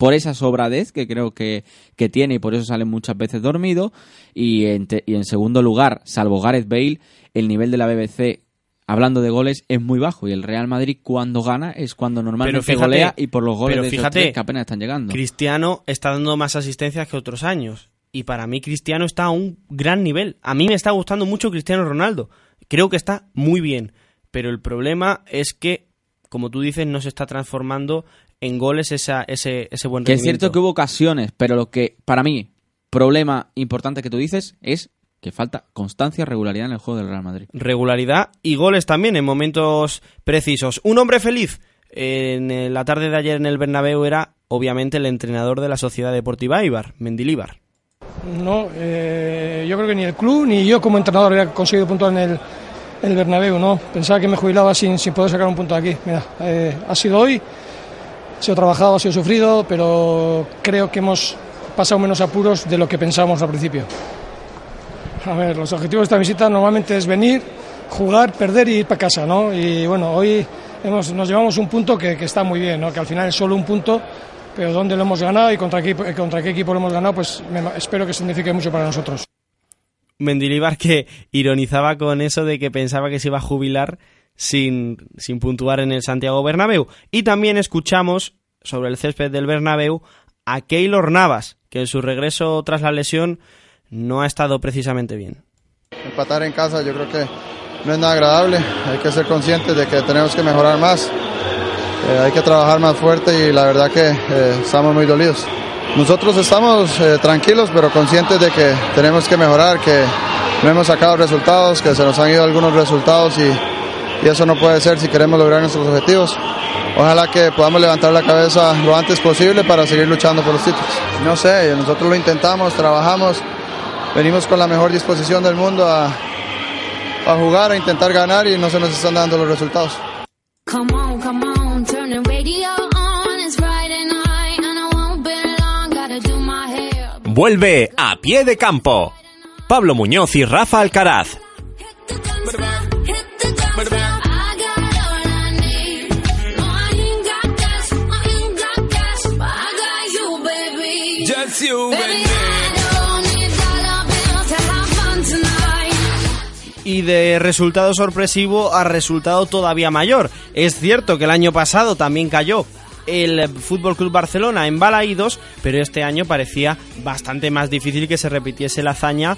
por esa sobradez que creo que, que tiene y por eso sale muchas veces dormido. Y en, te- y en segundo lugar, salvo Gareth Bale, el nivel de la BBC, hablando de goles, es muy bajo. Y el Real Madrid cuando gana es cuando normalmente fíjate- golea y por los goles pero de esos fíjate, tres que apenas están llegando. Cristiano está dando más asistencias que otros años. Y para mí Cristiano está a un gran nivel. A mí me está gustando mucho Cristiano Ronaldo. Creo que está muy bien. Pero el problema es que, como tú dices, no se está transformando en goles esa, ese, ese buen Que es rendimiento. cierto que hubo ocasiones, pero lo que para mí, problema importante que tú dices es que falta constancia y regularidad en el juego del Real Madrid. regularidad y goles también en momentos precisos. Un hombre feliz en eh, la tarde de ayer en el Bernabéu era obviamente el entrenador de la Sociedad Deportiva Ibar, Mendilíbar. No, eh, yo creo que ni el club ni yo como entrenador había conseguido puntuar en el, en el Bernabéu, ¿no? Pensaba que me jubilaba sin, sin poder sacar un punto de aquí. Mira, eh, ha sido hoy sido trabajado, ha sido sufrido, pero creo que hemos pasado menos apuros de lo que pensábamos al principio. A ver, los objetivos de esta visita normalmente es venir, jugar, perder y ir para casa, ¿no? Y bueno, hoy hemos, nos llevamos un punto que, que está muy bien, ¿no? Que al final es solo un punto, pero dónde lo hemos ganado y contra qué, contra qué equipo lo hemos ganado, pues me- espero que signifique mucho para nosotros. Mendilibar que ironizaba con eso de que pensaba que se iba a jubilar sin, sin puntuar en el Santiago Bernabéu. Y también escuchamos sobre el césped del Bernabéu a Keylor Navas, que en su regreso tras la lesión no ha estado precisamente bien. Empatar en casa yo creo que no es nada agradable, hay que ser conscientes de que tenemos que mejorar más, eh, hay que trabajar más fuerte y la verdad que eh, estamos muy dolidos. Nosotros estamos eh, tranquilos pero conscientes de que tenemos que mejorar, que no hemos sacado resultados, que se nos han ido algunos resultados y, y eso no puede ser si queremos lograr nuestros objetivos. Ojalá que podamos levantar la cabeza lo antes posible para seguir luchando por los títulos. No sé, nosotros lo intentamos, trabajamos, venimos con la mejor disposición del mundo a, a jugar, a intentar ganar y no se nos están dando los resultados. Come on, come on, turn the radio on. It's Friday night and I won't be long. Gotta do my hair. Vuelve a pie de campo. Pablo Muñoz y Rafa Alcaraz. De resultado sorpresivo a resultado todavía mayor. Es cierto que el año pasado también cayó el Fútbol Club Barcelona en Balaídos, pero este año parecía bastante más difícil que se repitiese la hazaña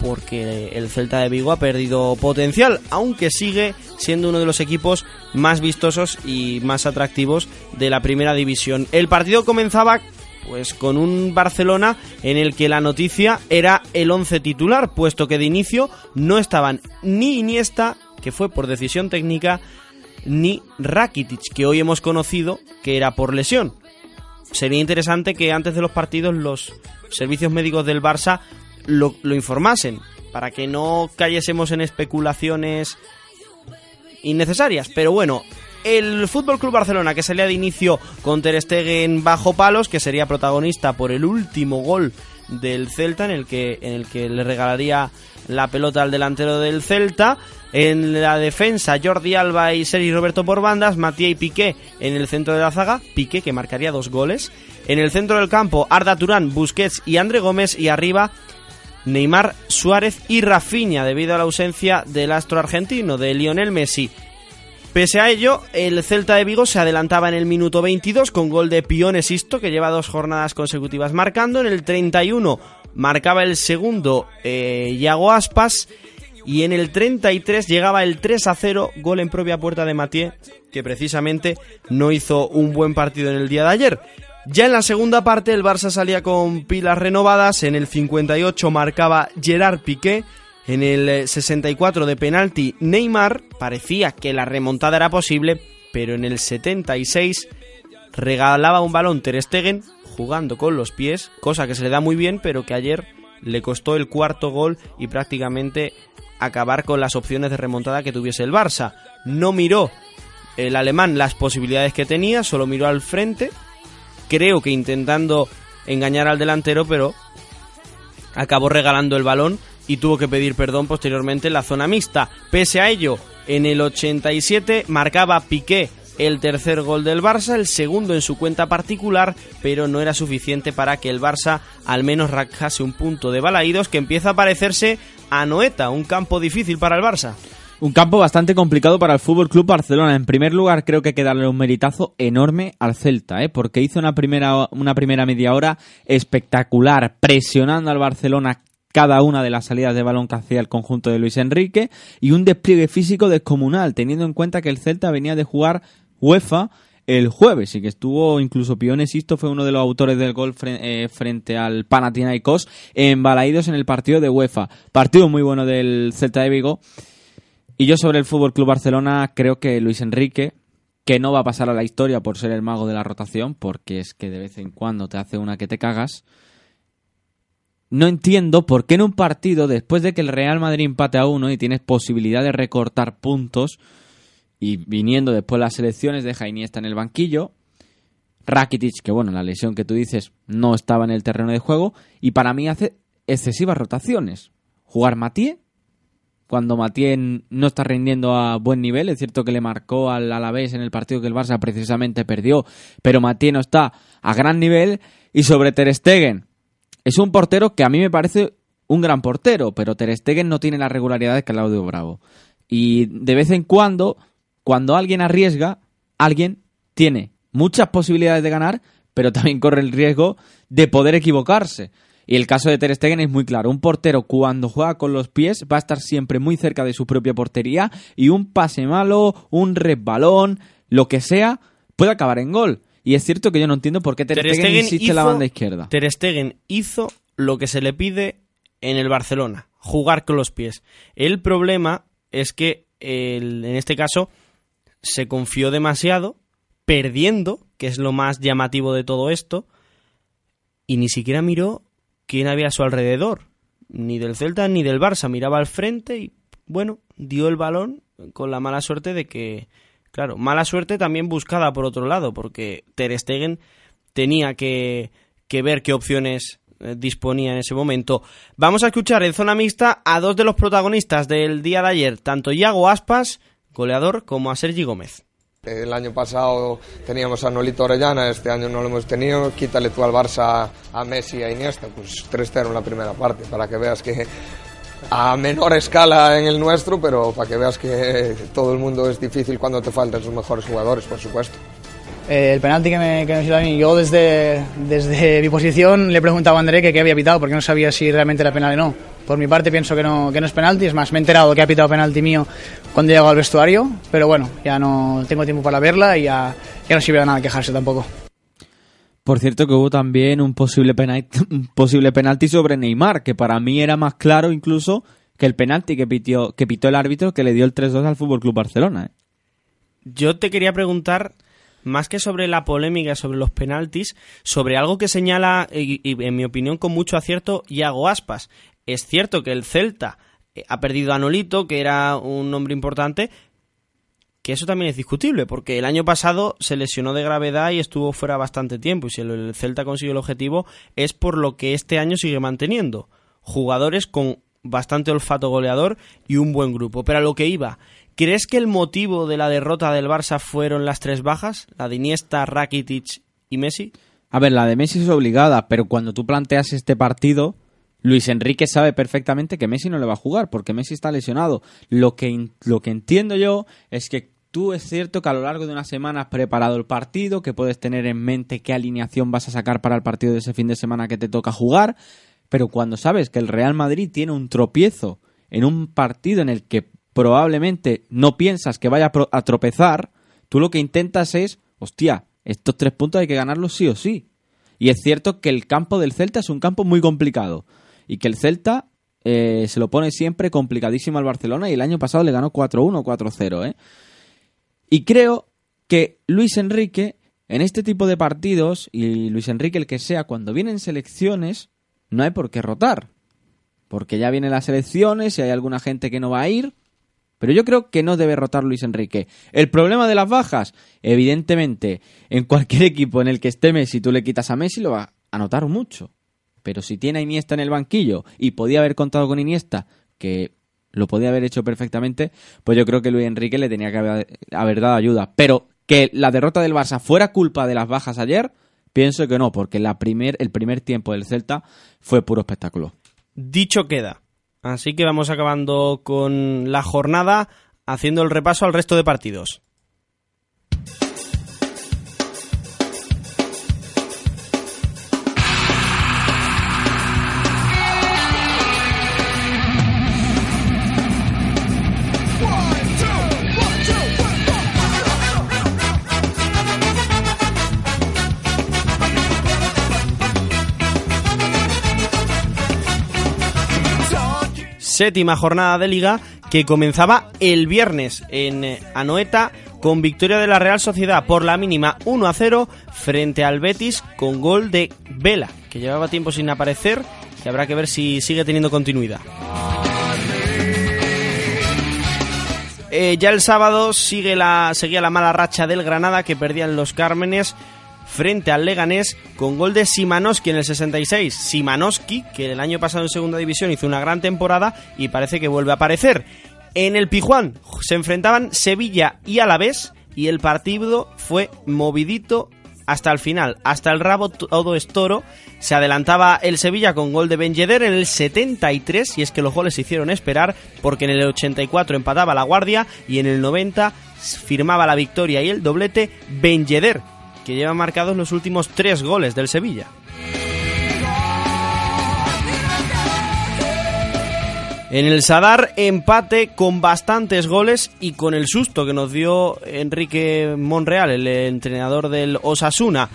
porque el Celta de Vigo ha perdido potencial, aunque sigue siendo uno de los equipos más vistosos y más atractivos de la primera división. El partido comenzaba pues con un Barcelona en el que la noticia era el 11 titular, puesto que de inicio no estaban ni Iniesta, que fue por decisión técnica, ni Rakitic, que hoy hemos conocido que era por lesión. Sería interesante que antes de los partidos los servicios médicos del Barça lo informasen, para que no cayésemos en especulaciones innecesarias. Pero bueno, el Fútbol Club Barcelona que salía de inicio con Ter Stegen bajo palos, que sería protagonista por el último gol del Celta en el que en el que le regalaría la pelota al delantero del Celta. En la defensa, Jordi Alba y Sergi Roberto por bandas, Matías y Piqué en el centro de la zaga, Piqué que marcaría dos goles. En el centro del campo, Arda Turán, Busquets y André Gómez y arriba Neymar, Suárez y Rafinha debido a la ausencia del astro argentino de Lionel Messi. Pese a ello, el Celta de Vigo se adelantaba en el minuto 22 con gol de Pione Sisto, que lleva dos jornadas consecutivas marcando. En el 31 marcaba el segundo eh, Yago Aspas. Y en el 33 llegaba el 3 a 0, gol en propia puerta de Mathieu, que precisamente no hizo un buen partido en el día de ayer. Ya en la segunda parte el Barça salía con pilas renovadas, en el 58 marcaba Gerard Piqué, en el eh, 64 de penalti Neymar, parecía que la remontada era posible, pero en el 76 regalaba un balón Ter Stegen jugando con los pies, cosa que se le da muy bien, pero que ayer le costó el cuarto gol y prácticamente acabar con las opciones de remontada que tuviese el Barça. No miró el alemán las posibilidades que tenía, solo miró al frente, creo que intentando engañar al delantero, pero acabó regalando el balón y tuvo que pedir perdón posteriormente en la zona mixta. Pese a ello, en el 87 marcaba Piqué el tercer gol del Barça, el segundo en su cuenta particular, pero no era suficiente para que el Barça al menos rajase un punto de balaídos que empieza a parecerse a Noeta, un campo difícil para el Barça. Un campo bastante complicado para el Fútbol Club Barcelona. En primer lugar, creo que hay que darle un meritazo enorme al Celta, ¿eh? porque hizo una primera, una primera media hora espectacular, presionando al Barcelona cada una de las salidas de balón que hacía el conjunto de Luis Enrique y un despliegue físico descomunal, teniendo en cuenta que el Celta venía de jugar UEFA el jueves y que estuvo incluso Pione Sisto fue uno de los autores del gol eh, frente al Panathinaikos embalaídos en el partido de UEFA. Partido muy bueno del Celta de Vigo. Y yo sobre el Fútbol Club Barcelona creo que Luis Enrique, que no va a pasar a la historia por ser el mago de la rotación, porque es que de vez en cuando te hace una que te cagas. No entiendo por qué en un partido, después de que el Real Madrid empate a uno y tienes posibilidad de recortar puntos, y viniendo después las elecciones, deja Iniesta en el banquillo, Rakitic, que bueno, la lesión que tú dices no estaba en el terreno de juego, y para mí hace excesivas rotaciones. Jugar Mathieu, cuando Mathieu no está rindiendo a buen nivel, es cierto que le marcó al Alavés en el partido que el Barça precisamente perdió, pero Mathieu no está a gran nivel, y sobre Ter Stegen, es un portero que a mí me parece un gran portero, pero Ter Stegen no tiene la regularidad de Claudio Bravo. Y de vez en cuando, cuando alguien arriesga, alguien tiene muchas posibilidades de ganar, pero también corre el riesgo de poder equivocarse. Y el caso de Ter Stegen es muy claro. Un portero cuando juega con los pies va a estar siempre muy cerca de su propia portería y un pase malo, un resbalón, lo que sea, puede acabar en gol. Y es cierto que yo no entiendo por qué Ter, Ter Stegen, Stegen insiste en la hizo- banda izquierda. Ter Stegen hizo lo que se le pide en el Barcelona, jugar con los pies. El problema es que el- en este caso se confió demasiado, perdiendo, que es lo más llamativo de todo esto, y ni siquiera miró quién había a su alrededor, ni del Celta ni del Barça, miraba al frente y bueno, dio el balón con la mala suerte de que, claro, mala suerte también buscada por otro lado, porque Ter Stegen tenía que, que ver qué opciones eh, disponía en ese momento. Vamos a escuchar en zona mixta a dos de los protagonistas del día de ayer, tanto Iago Aspas, goleador, como a Sergi Gómez. El año pasado teníamos a Nolito Orellana, este año no lo hemos tenido. Quítale tú al Barça a Messi y a Iniesta, pues 3-0 en la primera parte, para que veas que a menor escala en el nuestro, pero para que veas que todo el mundo es difícil cuando te faltan sus mejores jugadores, por supuesto. Eh, el penalti que me, que me a mí, yo desde, desde mi posición le preguntaba a André que qué había pitado, porque no sabía si realmente era penal o no. Por mi parte pienso que no, que no es penalti, es más, me he enterado que ha pitado penalti mío cuando he llegado al vestuario, pero bueno, ya no tengo tiempo para verla y ya, ya no sirve de nada quejarse tampoco. Por cierto que hubo también un posible penalti, posible penalti sobre Neymar, que para mí era más claro incluso que el penalti que, pitió, que pitó el árbitro que le dio el 3-2 al Fútbol Club Barcelona. ¿eh? Yo te quería preguntar, más que sobre la polémica sobre los penaltis, sobre algo que señala, y, en mi opinión con mucho acierto, Iago Aspas. Es cierto que el Celta eh, ha perdido a Nolito, que era un nombre importante, que eso también es discutible, porque el año pasado se lesionó de gravedad y estuvo fuera bastante tiempo, y si el, el Celta consiguió el objetivo es por lo que este año sigue manteniendo. Jugadores con bastante olfato goleador y un buen grupo. Pero a lo que iba, ¿crees que el motivo de la derrota del Barça fueron las tres bajas? La de Iniesta, Rakitic y Messi. A ver, la de Messi es obligada, pero cuando tú planteas este partido, Luis Enrique sabe perfectamente que Messi no le va a jugar, porque Messi está lesionado. Lo que, lo que entiendo yo es que tú es cierto que a lo largo de una semana has preparado el partido, que puedes tener en mente qué alineación vas a sacar para el partido de ese fin de semana que te toca jugar, pero cuando sabes que el Real Madrid tiene un tropiezo en un partido en el que probablemente no piensas que vaya a tropezar, tú lo que intentas es, hostia, estos tres puntos hay que ganarlos sí o sí. Y es cierto que el campo del Celta es un campo muy complicado. Y que el Celta eh, se lo pone siempre complicadísimo al Barcelona y el año pasado le ganó 4-1, 4-0. ¿eh? Y creo que Luis Enrique, en este tipo de partidos, y Luis Enrique el que sea, cuando vienen selecciones, no hay por qué rotar. Porque ya vienen las elecciones y hay alguna gente que no va a ir. Pero yo creo que no debe rotar Luis Enrique. El problema de las bajas, evidentemente, en cualquier equipo en el que esté Messi, tú le quitas a Messi, lo va a notar mucho. Pero si tiene a Iniesta en el banquillo y podía haber contado con Iniesta, que lo podía haber hecho perfectamente, pues yo creo que Luis Enrique le tenía que haber, haber dado ayuda. Pero que la derrota del Barça fuera culpa de las bajas ayer, pienso que no, porque primer, el primer tiempo del Celta fue puro espectáculo. Dicho queda. Así que vamos acabando con la jornada, haciendo el repaso al resto de partidos. Séptima jornada de liga que comenzaba el viernes en eh, Anoeta con victoria de la Real Sociedad por la mínima 1 a 0 frente al Betis con gol de Vela, que llevaba tiempo sin aparecer y habrá que ver si sigue teniendo continuidad. Eh, ya el sábado sigue la, seguía la mala racha del Granada que perdía en los Cármenes frente al Leganés con gol de Simanowski en el 66. Simanowski, que el año pasado en segunda división hizo una gran temporada y parece que vuelve a aparecer. En el Pijuán se enfrentaban Sevilla y Alavés y el partido fue movidito hasta el final, hasta el rabo todo es toro. Se adelantaba el Sevilla con gol de Ben Yedder en el 73 y es que los goles se hicieron esperar porque en el 84 empataba la Guardia y en el 90 firmaba la victoria y el doblete Ben Yedder, que lleva marcados los últimos tres goles del Sevilla. En el Sadar, empate con bastantes goles y con el susto que nos dio Enrique Monreal, el entrenador del Osasuna.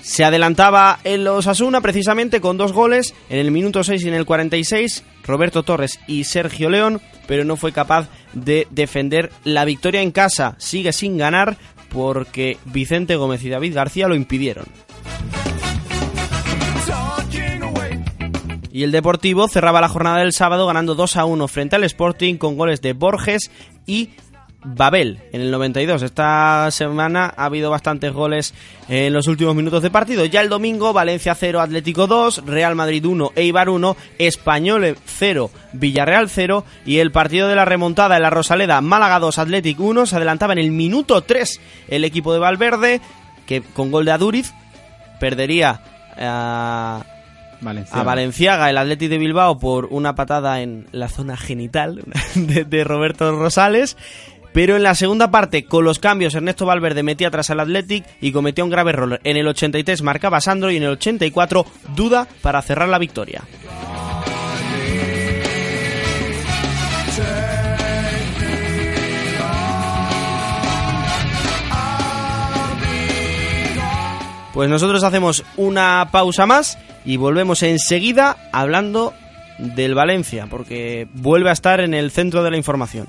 Se adelantaba el Osasuna precisamente con dos goles en el minuto 6 y en el 46, Roberto Torres y Sergio León, pero no fue capaz de defender la victoria en casa. Sigue sin ganar porque Vicente Gómez y David García lo impidieron. Y el Deportivo cerraba la jornada del sábado ganando 2 a 1 frente al Sporting con goles de Borges y Babel en el 92. Esta semana ha habido bastantes goles en los últimos minutos de partido. Ya el domingo, Valencia 0, Atlético 2, Real Madrid 1, Eibar 1, Español 0, Villarreal 0 y el partido de la remontada en la Rosaleda, Málaga 2, Atlético 1, se adelantaba en el minuto 3 el equipo de Valverde que con gol de Aduriz perdería a Valenciaga. a Valenciaga, el Atleti de Bilbao, por una patada en la zona genital de, de Roberto Rosales. Pero en la segunda parte, con los cambios, Ernesto Valverde metía atrás al Athletic y cometió un grave error. En el 83 marcaba Sandro y en el 84 duda para cerrar la victoria. Pues nosotros hacemos una pausa más y volvemos enseguida hablando del Valencia, porque vuelve a estar en el centro de la información.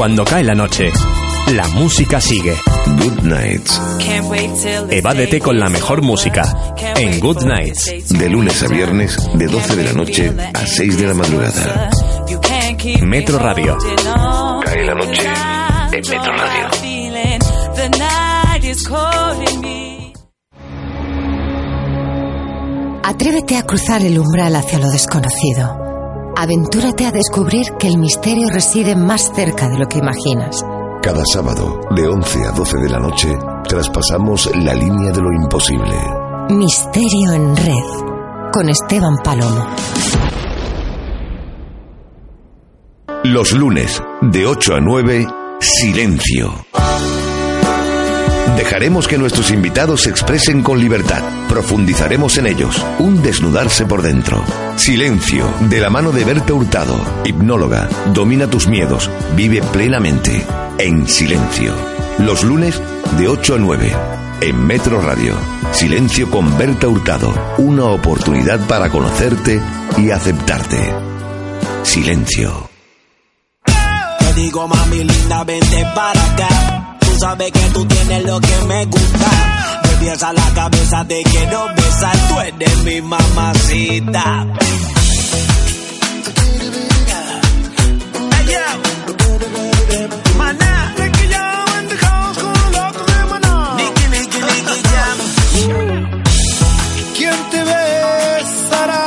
Cuando cae la noche, la música sigue. Good Nights. Evádete con la mejor música en Good Nights. De lunes a viernes, de 12 de la noche a 6 de la madrugada. Metro Radio. Cae la noche en Metro Radio. Atrévete a cruzar el umbral hacia lo desconocido. Aventúrate a descubrir que el misterio reside más cerca de lo que imaginas. Cada sábado, de 11 a 12 de la noche, traspasamos la línea de lo imposible. Misterio en red. Con Esteban Palomo. Los lunes, de 8 a 9, Silencio. Dejaremos que nuestros invitados se expresen con libertad. Profundizaremos en ellos. Un desnudarse por dentro. Silencio, de la mano de Berta Hurtado, hipnóloga. Domina tus miedos. Vive plenamente. En silencio. Los lunes, de 8 a 9. En Metro Radio. Silencio con Berta Hurtado. Una oportunidad para conocerte y aceptarte. Silencio. Te digo, mami linda, vente para acá. Sabes que tú tienes lo que me gusta. Me piensa la cabeza, te quiero besar. Tú eres mi mamacita. Hey, yo. Maná. Nicky, Nicky, Nicky Jam. ¿Quién te besará?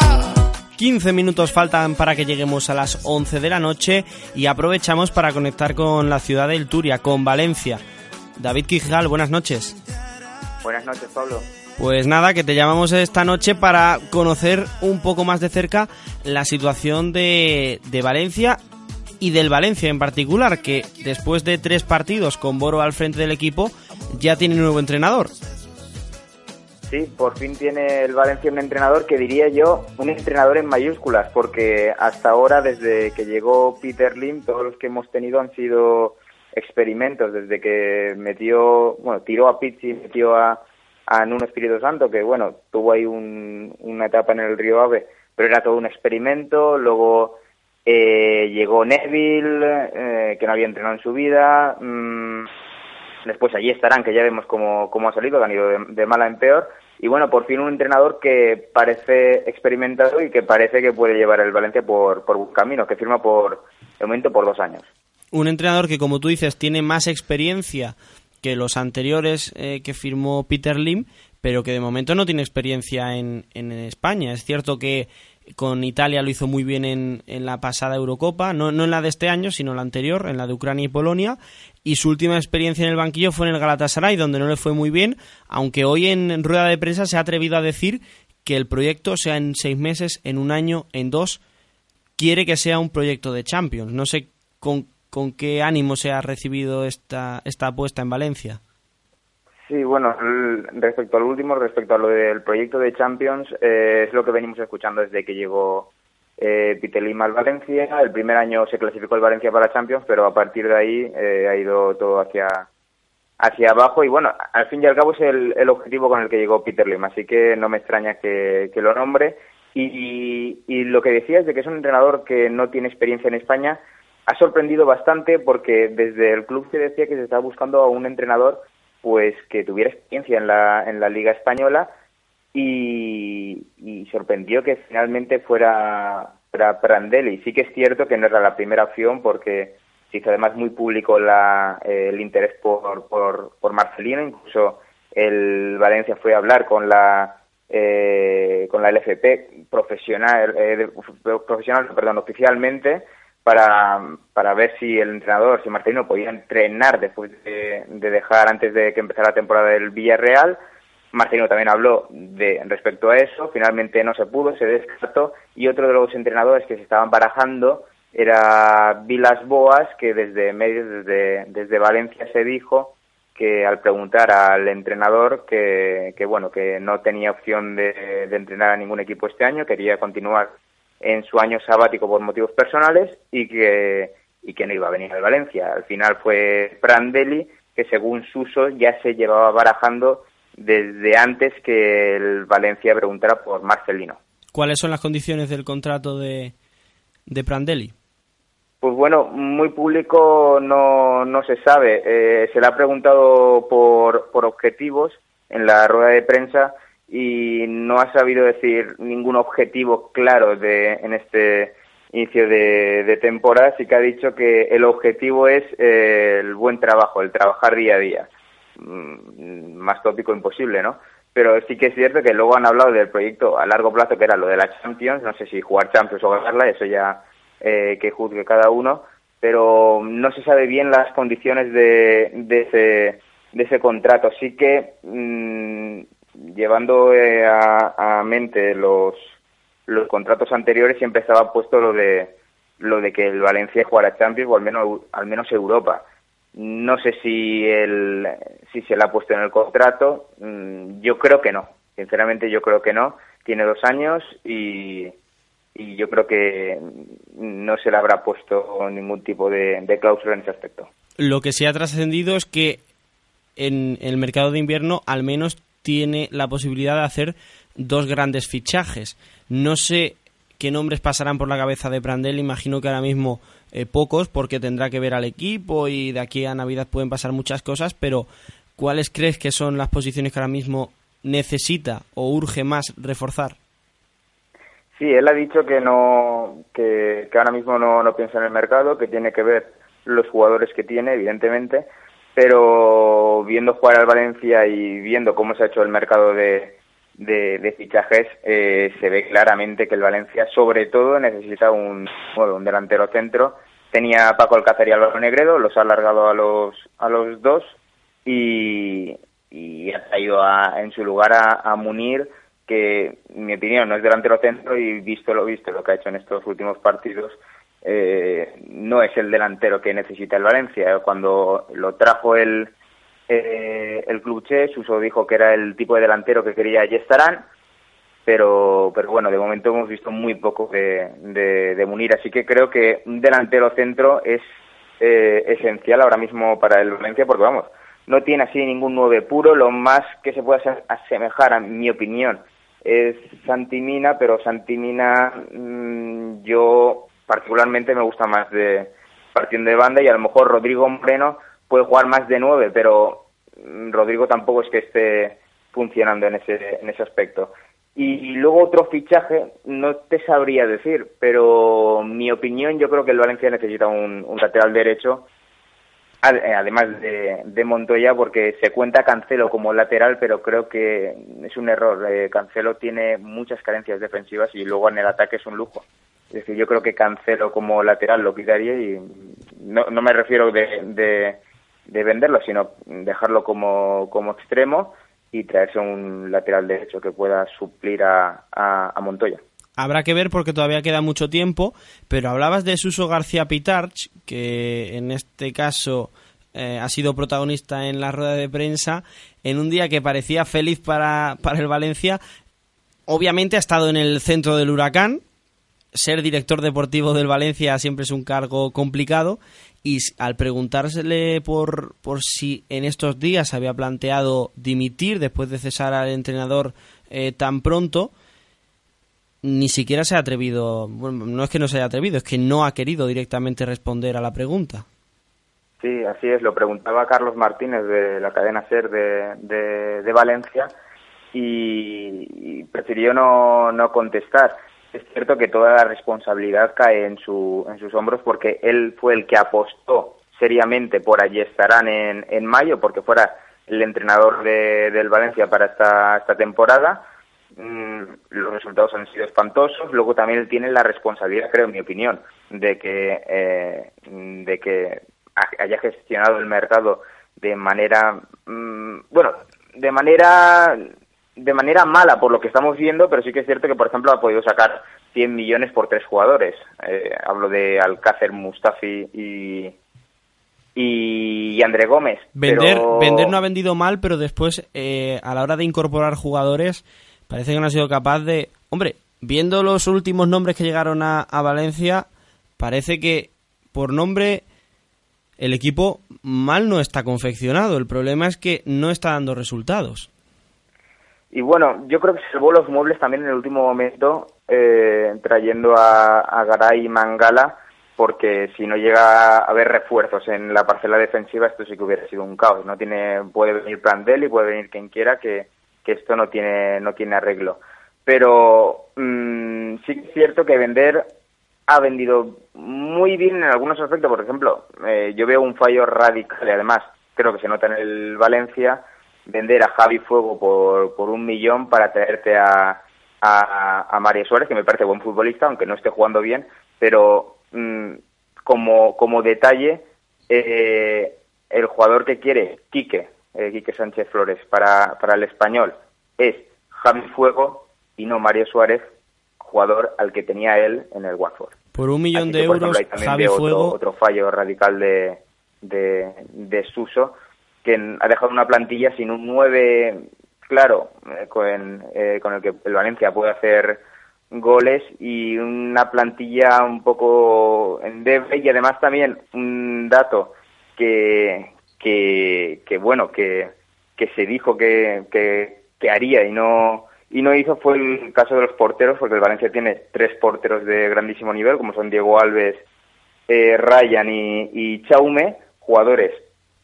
15 minutos faltan para que lleguemos a las 11 de la noche y aprovechamos para conectar con la ciudad del Turia, con Valencia. David Quijal, buenas noches. Buenas noches, Pablo. Pues nada, que te llamamos esta noche para conocer un poco más de cerca la situación de, de Valencia y del Valencia en particular, que después de tres partidos con Boro al frente del equipo, ya tiene nuevo entrenador. sí, por fin tiene el Valencia un entrenador que diría yo un entrenador en mayúsculas, porque hasta ahora, desde que llegó Peter Lim, todos los que hemos tenido han sido experimentos, desde que metió, bueno, tiró a Pizzi, metió a, a Nuno Espíritu Santo, que bueno, tuvo ahí un- una etapa en el Río Ave, pero era todo un experimento, luego eh, llegó Neville, eh, que no había entrenado en su vida, mm, después allí estarán, que ya vemos cómo, cómo ha salido, que han ido de, de mala en peor, y bueno, por fin un entrenador que parece experimentado y que parece que puede llevar el Valencia por, por camino, que firma por, de momento, por dos años. Un entrenador que, como tú dices, tiene más experiencia que los anteriores eh, que firmó Peter Lim, pero que de momento no tiene experiencia en, en España. Es cierto que con Italia lo hizo muy bien en, en la pasada Eurocopa, no, no en la de este año, sino la anterior, en la de Ucrania y Polonia, y su última experiencia en el banquillo fue en el Galatasaray, donde no le fue muy bien, aunque hoy en rueda de prensa se ha atrevido a decir que el proyecto sea en seis meses, en un año, en dos, quiere que sea un proyecto de Champions. No sé con, con qué ánimo se ha recibido esta, esta apuesta en Valencia. Sí, bueno, respecto al último, respecto a lo del proyecto de Champions, eh, es lo que venimos escuchando desde que llegó eh, Peter Lim al Valencia. El primer año se clasificó el Valencia para Champions, pero a partir de ahí eh, ha ido todo hacia hacia abajo y bueno, al fin y al cabo es el, el objetivo con el que llegó Peter Lim, así que no me extraña que, lo nombre. Y, y lo que decías de que es un entrenador que no tiene experiencia en España, ha sorprendido bastante porque desde el club se decía que se estaba buscando a un entrenador pues que tuviera experiencia en la, en la Liga Española y, y sorprendió que finalmente fuera, fuera Prandelli. Sí que es cierto que no era la primera opción porque se hizo además muy público la, eh, el interés por, por, por Marcelino, incluso el Valencia fue a hablar con la eh, con la LFP profesional, eh, profesional, perdón, oficialmente para, para ver si el entrenador, si Marcelino podía entrenar después de, de dejar antes de que empezara la temporada del Villarreal. Marcelino también habló de respecto a eso, finalmente no se pudo, se descartó y otro de los entrenadores que se estaban barajando era Vilas Boas, que desde medios, desde, desde Valencia se dijo que al preguntar al entrenador que, que bueno, que no tenía opción de entrenar a ningún equipo este año, quería continuar en su año sabático por motivos personales y que, y que no iba a venir al Valencia. Al final fue Prandelli, que según Suso ya se llevaba barajando desde antes que el Valencia preguntara por Marcelino. ¿Cuáles son las condiciones del contrato de, de Prandelli? Pues bueno, muy público no, no se sabe. Eh, se le ha preguntado por, por objetivos en la rueda de prensa y no ha sabido decir ningún objetivo claro de, en este inicio de, temporada. Sí que ha dicho que el objetivo es eh, el buen trabajo, el trabajar día a día. Mm, Más tópico imposible, ¿no? Pero sí que es cierto que luego han hablado del proyecto a largo plazo que era lo de la Champions. No sé si jugar Champions o ganarla, eso ya eh, que juzgue cada uno, pero no se sabe bien las condiciones de, de, ese, de ese contrato. Sí que mm, llevando eh, a, a mente los, los contratos anteriores siempre estaba puesto lo de lo de que el Valencia jugara Champions o al menos al menos Europa. No sé si el, si se le ha puesto en el contrato. mm, Yo creo que no. Sinceramente yo creo que no. Tiene dos años y, y yo creo que no se le habrá puesto ningún tipo de, de cláusula en ese aspecto. Lo que se ha trascendido es que en el mercado de invierno al menos tiene la posibilidad de hacer dos grandes fichajes. No sé qué nombres pasarán por la cabeza de Brandel, imagino que ahora mismo eh, pocos porque tendrá que ver al equipo y de aquí a Navidad pueden pasar muchas cosas, pero ¿cuáles crees que son las posiciones que ahora mismo necesita o urge más reforzar? Sí, él ha dicho que no que, que ahora mismo no, no piensa en el mercado, que tiene que ver los jugadores que tiene, evidentemente, pero viendo jugar al Valencia y viendo cómo se ha hecho el mercado de, de, fichajes, eh, se ve claramente que el Valencia, sobre todo, necesita un, bueno, un delantero centro. Tenía a Paco Alcácer y a Álvaro Negredo, los ha alargado a los, a los dos y, y ha traído a- en su lugar a, a Munir, que en mi opinión no es delantero centro y visto lo visto, lo que ha hecho en estos últimos partidos, eh, no es el delantero que necesita el Valencia. Cuando lo trajo el, eh, el club Che, Suso dijo que era el tipo de delantero que quería Yestarán, pero, pero bueno, de momento hemos visto muy poco de, de, Munir, así que creo que un delantero centro es eh, esencial ahora mismo para el Valencia, porque vamos, no tiene así ningún nueve puro, lo más que se puede ase- asemejar, a mi opinión, es Santimina, pero Santimina mm, yo particularmente me gusta más de partiendo de banda y a lo mejor Rodrigo Moreno puede jugar más de nueve, pero mm, Rodrigo tampoco es que esté funcionando en ese, en ese aspecto. Y luego otro fichaje, no te sabría decir, pero mi opinión, yo creo que el Valencia necesita un, un lateral derecho, eh, además de, de Montoya, porque se cuenta Cancelo como lateral, pero creo que es un error. Eh, Cancelo tiene muchas carencias defensivas y luego en el ataque es un lujo. Es decir, yo creo que Cancelo como lateral lo quitaría y no, no me refiero de, de, de venderlo, sino dejarlo como, como extremo y traerse un lateral derecho que pueda suplir a, a, a Montoya. Habrá que ver porque todavía queda mucho tiempo, pero hablabas de Suso García Pitarch, que en este caso eh, ha sido protagonista en la rueda de prensa, en un día que parecía feliz para, para el Valencia. Obviamente ha estado en el centro del huracán. Ser director deportivo del Valencia siempre es un cargo complicado. Y al preguntársele por, por si en estos días había planteado dimitir después de cesar al entrenador eh, tan pronto, ni siquiera se ha atrevido, bueno, no es que no se haya atrevido, es que no ha querido directamente responder a la pregunta. Sí, así es. Lo preguntaba Carlos Martínez de la cadena SER de, de, de Valencia y, y prefirió no, no contestar. Es cierto que toda la responsabilidad cae en, su, en sus hombros porque él fue el que apostó seriamente por allí estarán en, en mayo porque fuera el entrenador de, del Valencia para esta, temporada. Mm, los resultados han sido espantosos. Luego también él tiene la responsabilidad, creo, en mi opinión, de que, eh, de que ha- haya gestionado el mercado de manera, mm, bueno, de manera de manera mala por lo que estamos viendo, pero sí que es cierto que, por ejemplo, ha podido sacar 100 millones por tres jugadores. Eh, hablo de Alcácer, Mustafi y, y André Gómez. Vender, pero- vender no ha vendido mal, pero después, eh, a la hora de incorporar jugadores, parece que no ha sido capaz de... Hombre, viendo los últimos nombres que llegaron a, a Valencia, parece que por nombre el equipo mal no está confeccionado. El problema es que no está dando resultados. Y bueno, yo creo que salvó los muebles también en el último momento, eh, trayendo a, a Garay y Mangala, porque si no llega a haber refuerzos en la parcela defensiva, esto sí que hubiera sido un caos. No tiene, puede venir Prandelli, puede venir quien quiera, que, que esto no tiene, no tiene arreglo. Pero mm, sí es cierto que vender ha vendido muy bien en algunos aspectos. Por ejemplo, eh, yo veo un fallo radical y además creo que se nota en el Valencia vender a Javi Fuego por, por un millón para traerte a, a, a Mario Suárez, que me parece buen futbolista, aunque no esté jugando bien, pero mm, como, como detalle, eh, el jugador que quiere, Quique, eh, Quique Sánchez Flores, para, para el español, es Javi Fuego y no Mario Suárez, jugador al que tenía él en el Watford. Por un millón Así de que, euros, ejemplo, Javi veo Fuego... Otro, otro fallo radical de, de, de Suso, que ha dejado una plantilla sin un 9 claro, eh, con, eh, con el que el Valencia puede hacer goles y una plantilla un poco endeble y además también un dato que, que, que bueno, que, que se dijo que, que, que haría y no y no hizo fue el caso de los porteros, porque el Valencia tiene tres porteros de grandísimo nivel, como son Diego Alves, eh, Ryan y, y Chaume, jugadores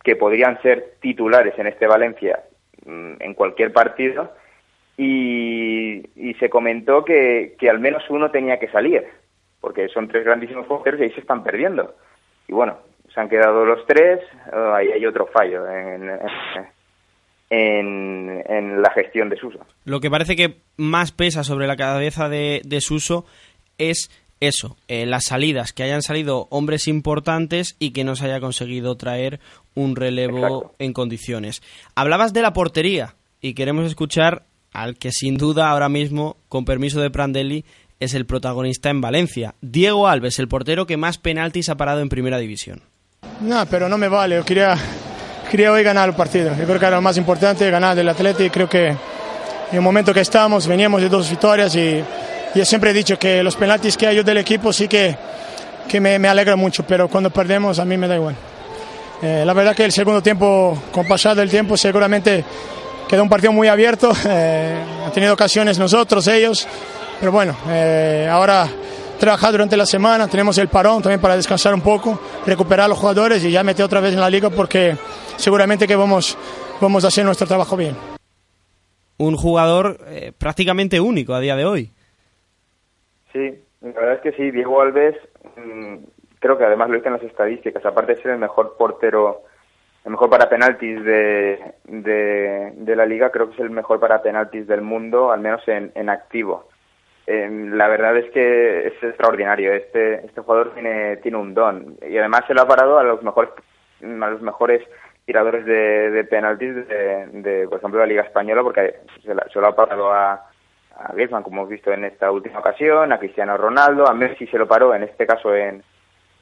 que podrían ser titulares en este Valencia mm, en cualquier partido, y, se comentó que, que al menos uno tenía que salir, porque son tres grandísimos porteros y ahí se están perdiendo. Y bueno, se han quedado los tres, eh, ahí hay otro fallo en, en, en la gestión de Suso. Lo que parece que más pesa sobre la cabeza de, de Suso es eso, eh, las salidas, que hayan salido hombres importantes y que no se haya conseguido traer un relevo Exacto. en condiciones. Hablabas de la portería y queremos escuchar al que sin duda ahora mismo, con permiso de Prandelli, es el protagonista en Valencia. Diego Alves, el portero que más penaltis ha parado en primera división. No, pero no me vale. Yo quería, quería hoy ganar el partido. Yo creo que era lo más importante, ganar del Atleti. Y creo que en el momento que estamos, veníamos de dos victorias y, y yo siempre he dicho que los penaltis que hay yo del equipo sí que, que me, me alegra mucho, pero cuando perdemos a mí me da igual. Eh, la verdad que el segundo tiempo, con pasado el tiempo, seguramente quedó un partido muy abierto. Eh, han tenido ocasiones nosotros, ellos, pero bueno, eh, ahora trabajar durante la semana, tenemos el parón también para descansar un poco, recuperar a los jugadores y ya meter otra vez en la liga porque seguramente que vamos, vamos a hacer nuestro trabajo bien. Un jugador eh, prácticamente único a día de hoy. Sí, la verdad es que sí, Diego Alves, mm, creo que además lo dicen las estadísticas, aparte de ser el mejor portero, el mejor para penaltis de, de, la liga, creo que es el mejor para penaltis del mundo, al menos en, en activo. Eh, la verdad es que es extraordinario. Este, este jugador tiene, tiene un don y además se lo ha parado a los mejores, a los mejores tiradores de, de penaltis de, de, por ejemplo, la Liga Española, porque se, la- se lo ha parado a, a Griezmann, como hemos visto en esta última ocasión, a Cristiano Ronaldo, a Messi se lo paró, en este caso en,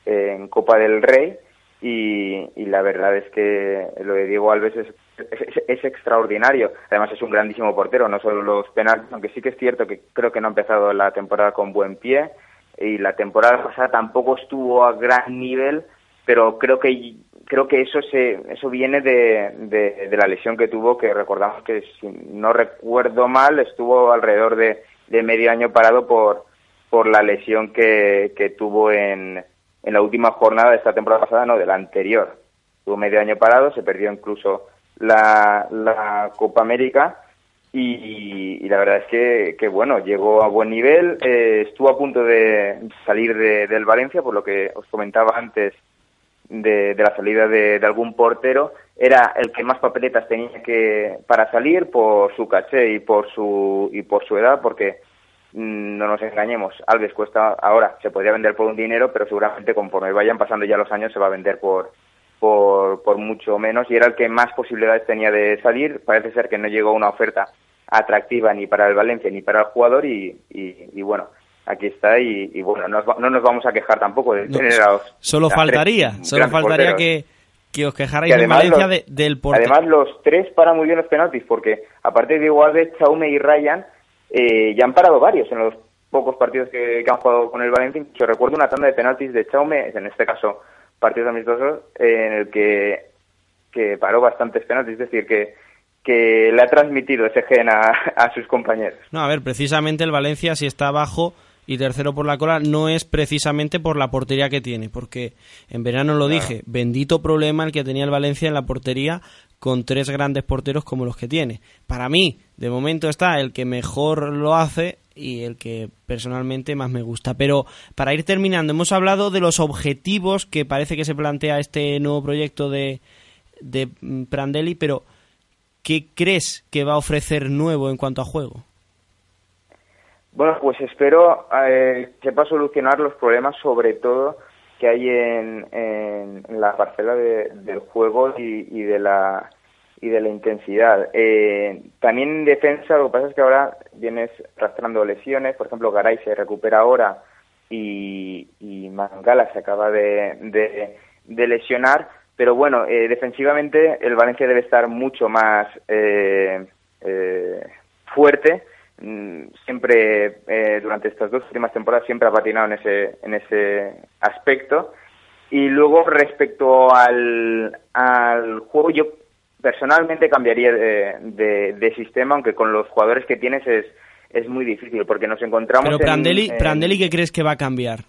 en Copa del Rey, y, la verdad es que lo de Diego Alves es, es, es extraordinario. Además es un grandísimo portero, no solo los penaltis, aunque sí que es cierto que creo que no ha empezado la temporada con buen pie, y la temporada pasada tampoco estuvo a gran nivel, pero creo que creo que eso se eso viene de, de, de la lesión que tuvo, que recordamos que si no recuerdo mal estuvo alrededor de, de medio año parado por por la lesión que, que tuvo en, en la última jornada de esta temporada pasada, no, de la anterior. Tuvo medio año parado, se perdió incluso la, Copa América y, y la verdad es que, que, bueno, llegó a buen nivel, eh, estuvo a punto de salir de- del Valencia, por lo que os comentaba antes de, de la salida de, de algún portero, era el que más papeletas tenía que para salir por su caché y por su y por su edad, porque no nos engañemos, Alves cuesta ahora, se podría vender por un dinero, pero seguramente conforme vayan pasando ya los años se va a vender por por, por mucho menos y era el que más posibilidades tenía de salir. Parece ser que no llegó una oferta atractiva ni para el Valencia ni para el jugador y, y, y bueno, aquí está y, y bueno, no no nos vamos a quejar tampoco de No, tener a los Solo a faltaría, solo faltaría porteros. que, que os quejarais Que en Valencia los- de- del portero. Además, los tres paran muy bien los penaltis, porque aparte de Diego Alves, Chaume y Ryan eh, ya han parado varios en los pocos partidos que, que han jugado con el Valencia. Yo recuerdo una tanda de penaltis de Chaume, en este caso partidos amistosos, eh, en el que, que paró bastantes penaltis, es decir, que, que le ha transmitido ese gen a, a sus compañeros. No, a ver, precisamente el Valencia, si está abajo y tercero por la cola, no es precisamente por la portería que tiene, porque en verano lo dije, bendito problema el que tenía el Valencia en la portería con tres grandes porteros como los que tiene. Para mí, de momento está el que mejor lo hace y el que personalmente más me gusta. Pero para ir terminando, hemos hablado de los objetivos que parece que se plantea este nuevo proyecto de, de mm, Prandelli, pero ¿qué crees que va a ofrecer nuevo en cuanto a juego? Bueno, pues espero eh, que sepa solucionar los problemas, sobre todo que hay en, en- la parcela de- del juego y, y de la y de la intensidad. Eh, también en defensa, lo que pasa es que ahora vienes arrastrando lesiones. Por ejemplo, Garay se recupera ahora y, y Mangala se acaba de, de, de lesionar. Pero bueno, eh, defensivamente el Valencia debe estar mucho más eh, eh, fuerte. Mm, Siempre, eh, durante estas dos últimas temporadas, siempre ha patinado en ese, en ese aspecto. Y luego, respecto al, al juego, yo personalmente cambiaría de, de- de sistema, aunque con los jugadores que tienes es, es muy difícil, porque nos encontramos Pero en- Prandelli, en- Prandelli, ¿qué crees que va a cambiar?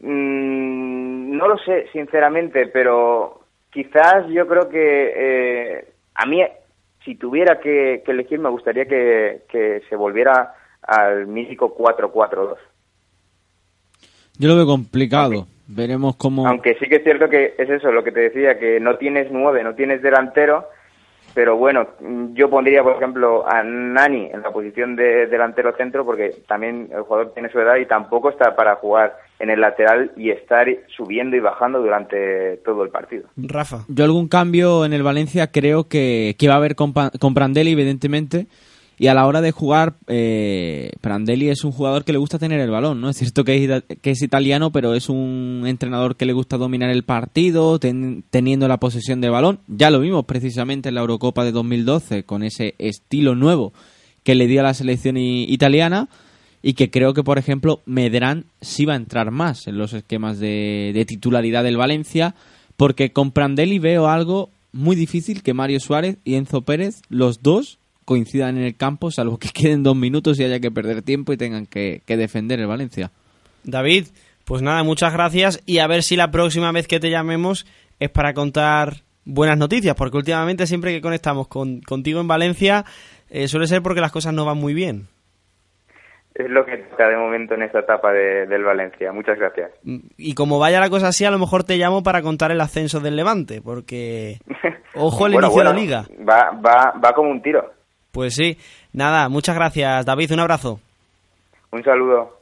Mm, no lo sé, sinceramente, pero quizás yo creo que eh, a mí, si tuviera que, que elegir, me gustaría que, que se volviera al mítico 4-4-2. Yo lo veo complicado. Veremos cómo. Aunque sí que es cierto que es eso, lo que te decía, que no tienes nueve, no tienes delantero, pero bueno, yo pondría, por ejemplo, a Nani en la posición de delantero centro, porque también el jugador tiene su edad y tampoco está para jugar en el lateral y estar subiendo y bajando durante todo el partido. Rafa. Yo algún cambio en el Valencia creo que, que va a haber con, con Prandelli, evidentemente. Y a la hora de jugar, eh, Prandelli es un jugador que le gusta tener el balón, ¿no? Es cierto que es, que es italiano, pero es un entrenador que le gusta dominar el partido, ten- teniendo la posesión de balón. Ya lo vimos precisamente en la Eurocopa de 2012, con ese estilo nuevo que le dio a la selección italiana y que creo que, por ejemplo, Medrán sí va a entrar más en los esquemas de, de titularidad del Valencia, porque con Prandelli veo algo muy difícil que Mario Suárez y Enzo Pérez, los dos, coincidan en el campo, salvo que queden dos minutos y haya que perder tiempo y tengan que, que defender el Valencia. David, pues nada, muchas gracias y a ver si la próxima vez que te llamemos es para contar buenas noticias, porque últimamente siempre que conectamos con, contigo en Valencia eh, suele ser porque las cosas no van muy bien. Es lo que toca de momento en esta etapa de- del Valencia. Muchas gracias. Y como vaya la cosa así, a lo mejor te llamo para contar el ascenso del Levante, porque ojo el Bueno, inicio de la liga. Va, va, va como un tiro. Pues sí, nada, muchas gracias David, un abrazo. Un saludo.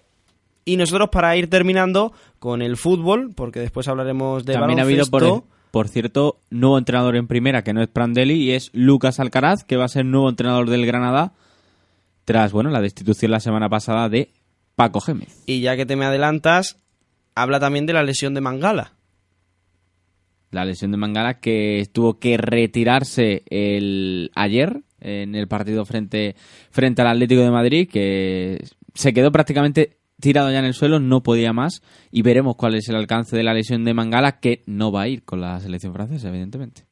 Y nosotros para ir terminando con el fútbol, porque después hablaremos de También ha habido, baloncesto. por, por cierto, nuevo entrenador en primera, que no es Prandelli, y es Lucas Alcaraz, que va a ser nuevo entrenador del Granada, tras bueno la destitución la semana pasada de Paco Gémez. Y ya que te me adelantas, habla también de la lesión de Mangala. La lesión de Mangala que tuvo que retirarse el ayer en el partido frente, frente al Atlético de Madrid, que se quedó prácticamente tirado ya en el suelo, no podía más, y veremos cuál es el alcance de la lesión de Mangala, que no va a ir con la selección francesa, evidentemente.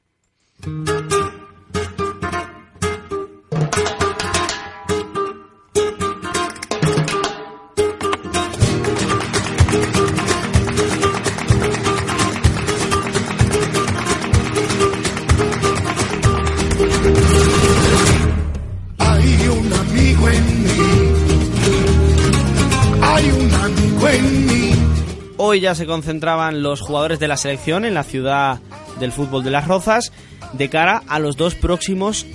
Hoy ya se concentraban los jugadores de la selección en la ciudad del fútbol de Las Rozas de cara a los dos próximos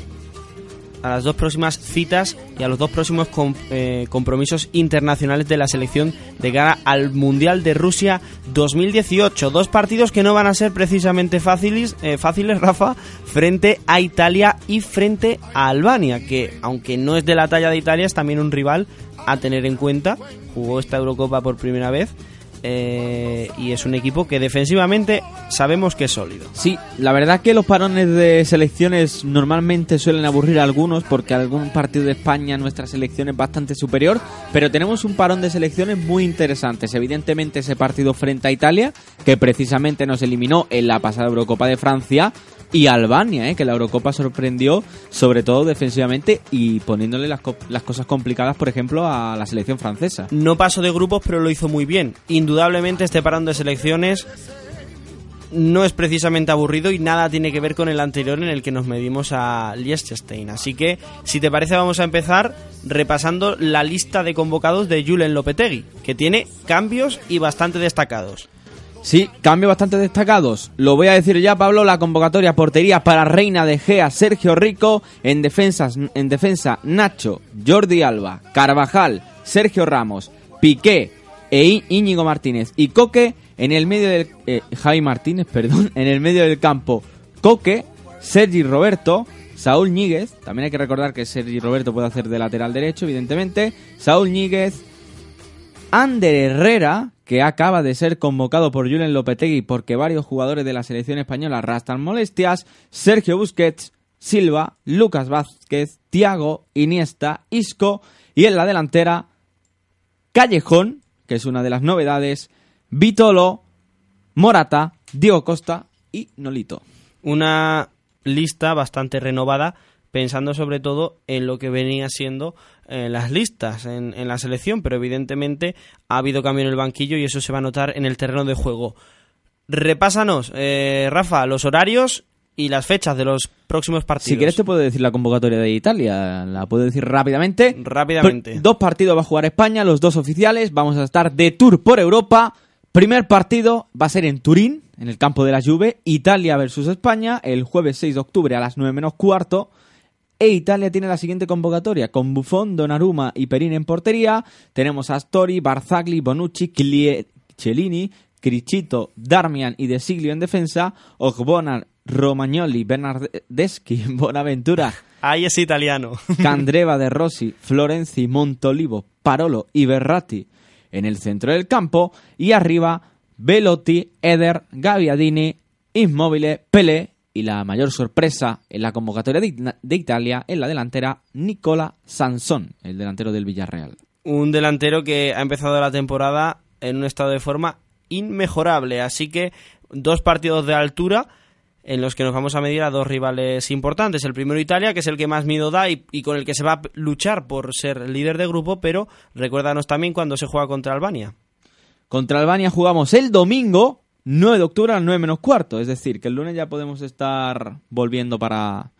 a las dos próximas citas y a los dos próximos eh, compromisos internacionales de la selección de cara al Mundial de Rusia 2018. Dos partidos que no van a ser precisamente fáciles, eh, fáciles, Rafa, frente a Italia y frente a Albania, que aunque no es de la talla de Italia, es también un rival a tener en cuenta. Jugó esta Eurocopa por primera vez. eh, y es un equipo que defensivamente sabemos que es sólido. Sí, la verdad que los parones de selecciones normalmente suelen aburrir a algunos porque algún partido de España nuestra selección es bastante superior, pero tenemos un parón de selecciones muy interesantes. Evidentemente ese partido frente a Italia, que precisamente nos eliminó en la pasada Eurocopa de Francia, y Albania, ¿eh? que la Eurocopa sorprendió sobre todo defensivamente y poniéndole las, co- las cosas complicadas, por ejemplo, a la selección francesa. No pasó de grupos, pero lo hizo muy bien. Indudablemente este parón de selecciones no es precisamente aburrido y nada tiene que ver con el anterior en el que nos medimos a Liechtenstein. Así que, si te parece, vamos a empezar repasando la lista de convocados de Julen Lopetegui, que tiene cambios y bastante destacados. Sí, cambios bastante destacados. Lo voy a decir ya, Pablo, la convocatoria portería para Reina de Gea, Sergio Rico, en defensas, en defensa Nacho, Jordi Alba, Carvajal, Sergio Ramos, Piqué e Íñigo Martínez. Y Coque en el medio del eh, Javi Martínez, perdón, en el medio del campo. Coque, Sergi Roberto, Saúl Ñíguez, también hay que recordar que Sergi Roberto puede hacer de lateral derecho, evidentemente, Saúl Ñíguez, Ander Herrera, que acaba de ser convocado por Julen Lopetegui porque varios jugadores de la selección española arrastran molestias, Sergio Busquets, Silva, Lucas Vázquez, Tiago, Iniesta, Isco y en la delantera Callejón, que es una de las novedades, Vitolo, Morata, Diego Costa y Nolito. Una lista bastante renovada, pensando sobre todo en lo que venía siendo eh, las listas en, en la selección, pero evidentemente ha habido cambio en el banquillo y eso se va a notar en el terreno de juego. Repásanos, eh, Rafa, los horarios y las fechas de los próximos partidos. Si quieres te puedo decir la convocatoria de Italia, la puedo decir rápidamente. Rápidamente. Dos partidos va a jugar España, los dos oficiales, vamos a estar de tour por Europa. Primer partido va a ser en Turín, en el campo de la Juve, Italia versus España, el jueves 6 de octubre a las 9 menos cuarto. E Italia tiene la siguiente convocatoria, con Buffon, Donnarumma y Perin en portería. Tenemos a Astori, Barzagli, Bonucci, Clie- Cellini, Cricito, Darmian y De Siglio en defensa. Ogbonar, Romagnoli, Bernardeschi, Bonaventura Ahí es italiano. Candreva de Rossi, Florenzi, Montolivo, Parolo y Berratti en el centro del campo y arriba Velotti, Eder, Gaviadini, Immobile, Pelé y la mayor sorpresa en la convocatoria de, Italia en la delantera Nicola Sansón, el delantero del Villarreal. Un delantero que ha empezado la temporada en un estado de forma inmejorable, así que dos partidos de altura en los que nos vamos a medir a dos rivales importantes. El primero Italia, que es el que más miedo da y, y, con el que se va a luchar por ser líder de grupo, pero recuérdanos también cuando se juega contra Albania. Contra Albania jugamos el domingo, 9 de octubre a las 9 menos cuarto, es decir, que el lunes ya podemos estar volviendo para,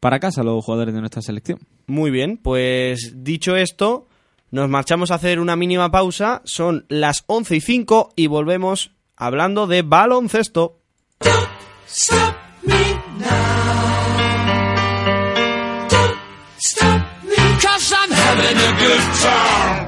para casa los jugadores de nuestra selección. Muy bien, pues dicho esto, nos marchamos a hacer una mínima pausa, son las 11 y 5 y volvemos hablando de baloncesto. Stop me now. Don't stop me, cause I'm having a good time.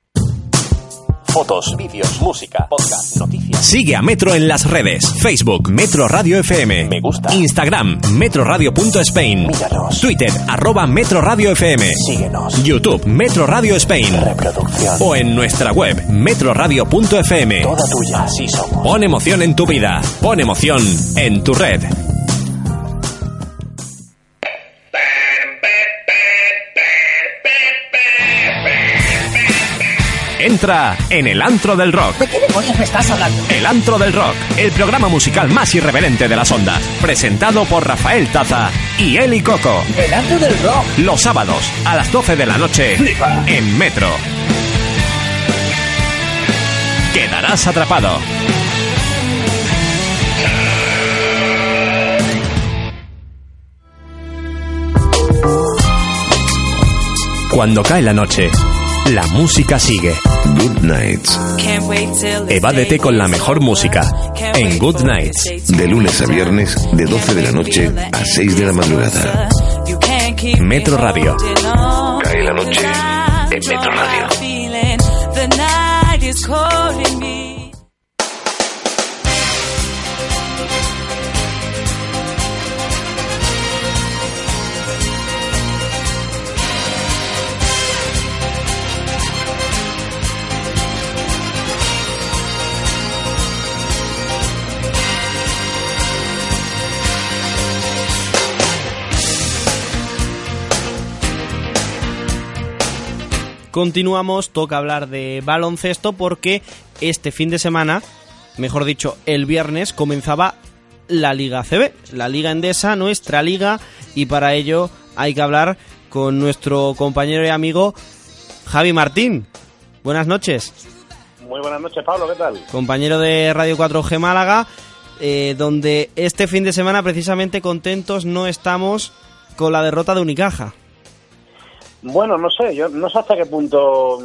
Fotos, vídeos, música, podcast, noticias. Sigue a Metro en las redes. Facebook, Metro Radio FM. Me gusta. Instagram, metroradio.spain. Míranos. Twitter, arroba Metro Radio FM. Síguenos. YouTube, Metro Radio Spain. Reproducción. O en nuestra web, metroradio.fm. Toda tuya, así somos. Pon emoción en tu vida. Pon emoción en tu red. Entra en el antro del rock. ¿De qué demonios me estás hablando? El antro del rock, el programa musical más irreverente de las ondas, presentado por Rafael Taza y Eli Coco. El antro del rock. Los sábados a las 12 de la noche Flipa. en Metro. Quedarás atrapado. Cuando cae la noche, la música sigue. Good Nights. Evádete con la mejor música en Good Nights. De lunes a viernes, de 12 de la noche a 6 de la madrugada. Metro Radio. Cae la noche en Metro Radio. Continuamos, toca hablar de baloncesto porque este fin de semana, mejor dicho, el viernes comenzaba la Liga CB, la Liga Endesa, nuestra liga, y para ello hay que hablar con nuestro compañero y amigo Javi Martín. Buenas noches. Muy buenas noches, Pablo, ¿qué tal? Compañero de Radio 4G Málaga, eh, donde este fin de semana precisamente contentos no estamos con la derrota de Unicaja. Bueno, no sé, yo no sé hasta qué punto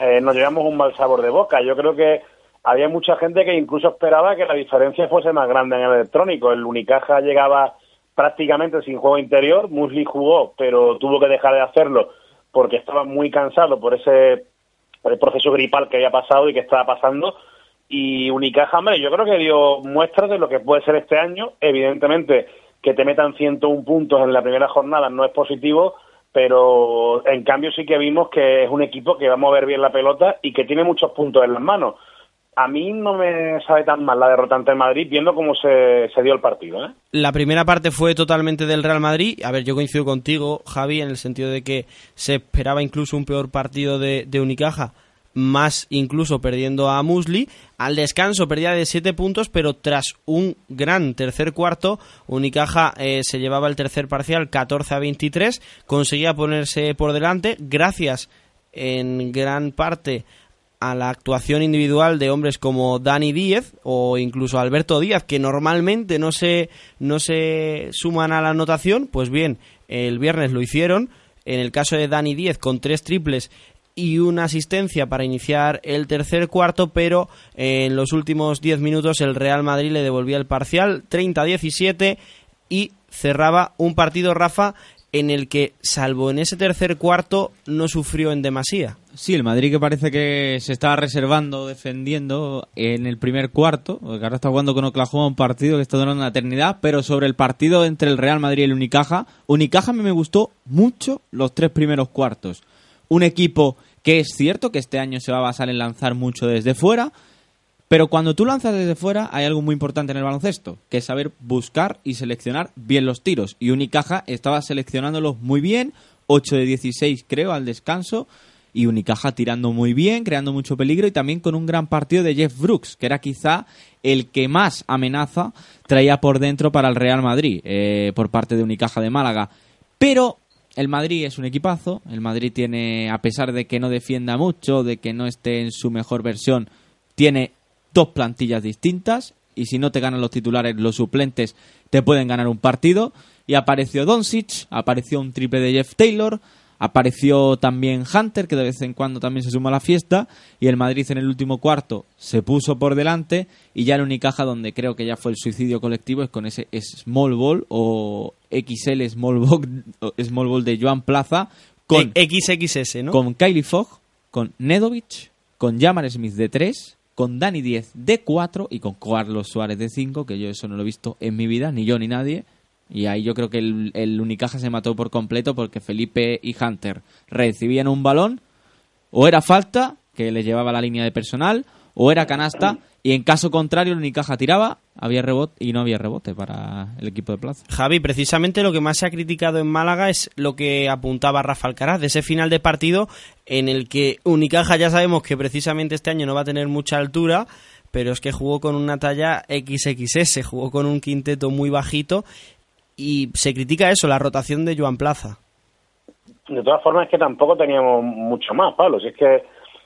eh, nos llevamos un mal sabor de boca. Yo creo que había mucha gente que incluso esperaba que la diferencia fuese más grande en el electrónico. El Unicaja llegaba prácticamente sin juego interior, Musli jugó, pero tuvo que dejar de hacerlo porque estaba muy cansado por ese por el proceso gripal que había pasado y que estaba pasando. Y Unicaja, hombre, yo creo que dio muestras de lo que puede ser este año. Evidentemente, que te metan 101 puntos en la primera jornada no es positivo, pero en cambio sí que vimos que es un equipo que va a mover bien la pelota y que tiene muchos puntos en las manos. A mí no me sabe tan mal la derrota ante Madrid viendo cómo se, se dio el partido. ¿eh? La primera parte fue totalmente del Real Madrid. A ver, yo coincido contigo, Javi, en el sentido de que se esperaba incluso un peor partido de Unicaja, más incluso perdiendo a Musli. Al descanso perdía de 7 puntos, pero tras un gran tercer cuarto, Unicaja eh, se llevaba el tercer parcial 14 a 23, conseguía ponerse por delante gracias en gran parte a la actuación individual de hombres como Dani Díez o incluso Alberto Díaz, que normalmente no se, no se suman a la anotación, pues bien, el viernes lo hicieron. En el caso de Dani Díez, con tres triples y una asistencia para iniciar el tercer cuarto, pero en los últimos 10 minutos el Real Madrid le devolvía el parcial 30-17 y cerraba un partido, Rafa, en el que, salvo en ese tercer cuarto, no sufrió en demasía. Sí, el Madrid que parece que se estaba reservando, defendiendo en el primer cuarto, porque ahora está jugando con Oklahoma un partido que está durando una eternidad, pero sobre el partido entre el Real Madrid y el Unicaja, Unicaja me gustó mucho los tres primeros cuartos. Un equipo que es cierto que este año se va a basar en lanzar mucho desde fuera, pero cuando tú lanzas desde fuera hay algo muy importante en el baloncesto, que es saber buscar y seleccionar bien los tiros. Y Unicaja estaba seleccionándolos muy bien, 8 de 16 creo al descanso, y Unicaja tirando muy bien, creando mucho peligro y también con un gran partido de Jeff Brooks, que era quizá el que más amenaza traía por dentro para el Real Madrid, eh, por parte de Unicaja de Málaga. Pero el Madrid es un equipazo, el Madrid tiene, a pesar de que no defienda mucho, de que no esté en su mejor versión, tiene dos plantillas distintas. Y si no te ganan los titulares, los suplentes te pueden ganar un partido. Y apareció Doncic, apareció un triple de Jeff Taylor, apareció también Hunter, que de vez en cuando también se suma a la fiesta, y el Madrid en el último cuarto se puso por delante, y ya el Unicaja donde creo que ya fue el suicidio colectivo es con ese Small Ball o XL Small Ball, small ball de Joan Plaza, con XXS, ¿no? con Kylie Fogg, con Nedovic, con Jamar Smith de 3, con Dani 10 de 4 y con Carlos Suárez de 5, que yo eso no lo he visto en mi vida, ni yo ni nadie. Y ahí yo creo que el, el Unicaja se mató por completo porque Felipe y Hunter recibían un balón, o era falta, que le llevaba la línea de personal, o era canasta, y en caso contrario el Unicaja tiraba, había rebote y no había rebote para el equipo de plaza. Javi, precisamente lo que más se ha criticado en Málaga es lo que apuntaba Rafa Alcaraz, de ese final de partido en el que Unicaja ya sabemos que precisamente este año no va a tener mucha altura, pero es que jugó con una talla XXS, jugó con un quinteto muy bajito y se critica eso, la rotación de Joan Plaza. De todas formas, es que tampoco teníamos mucho más, Pablo. Si es que,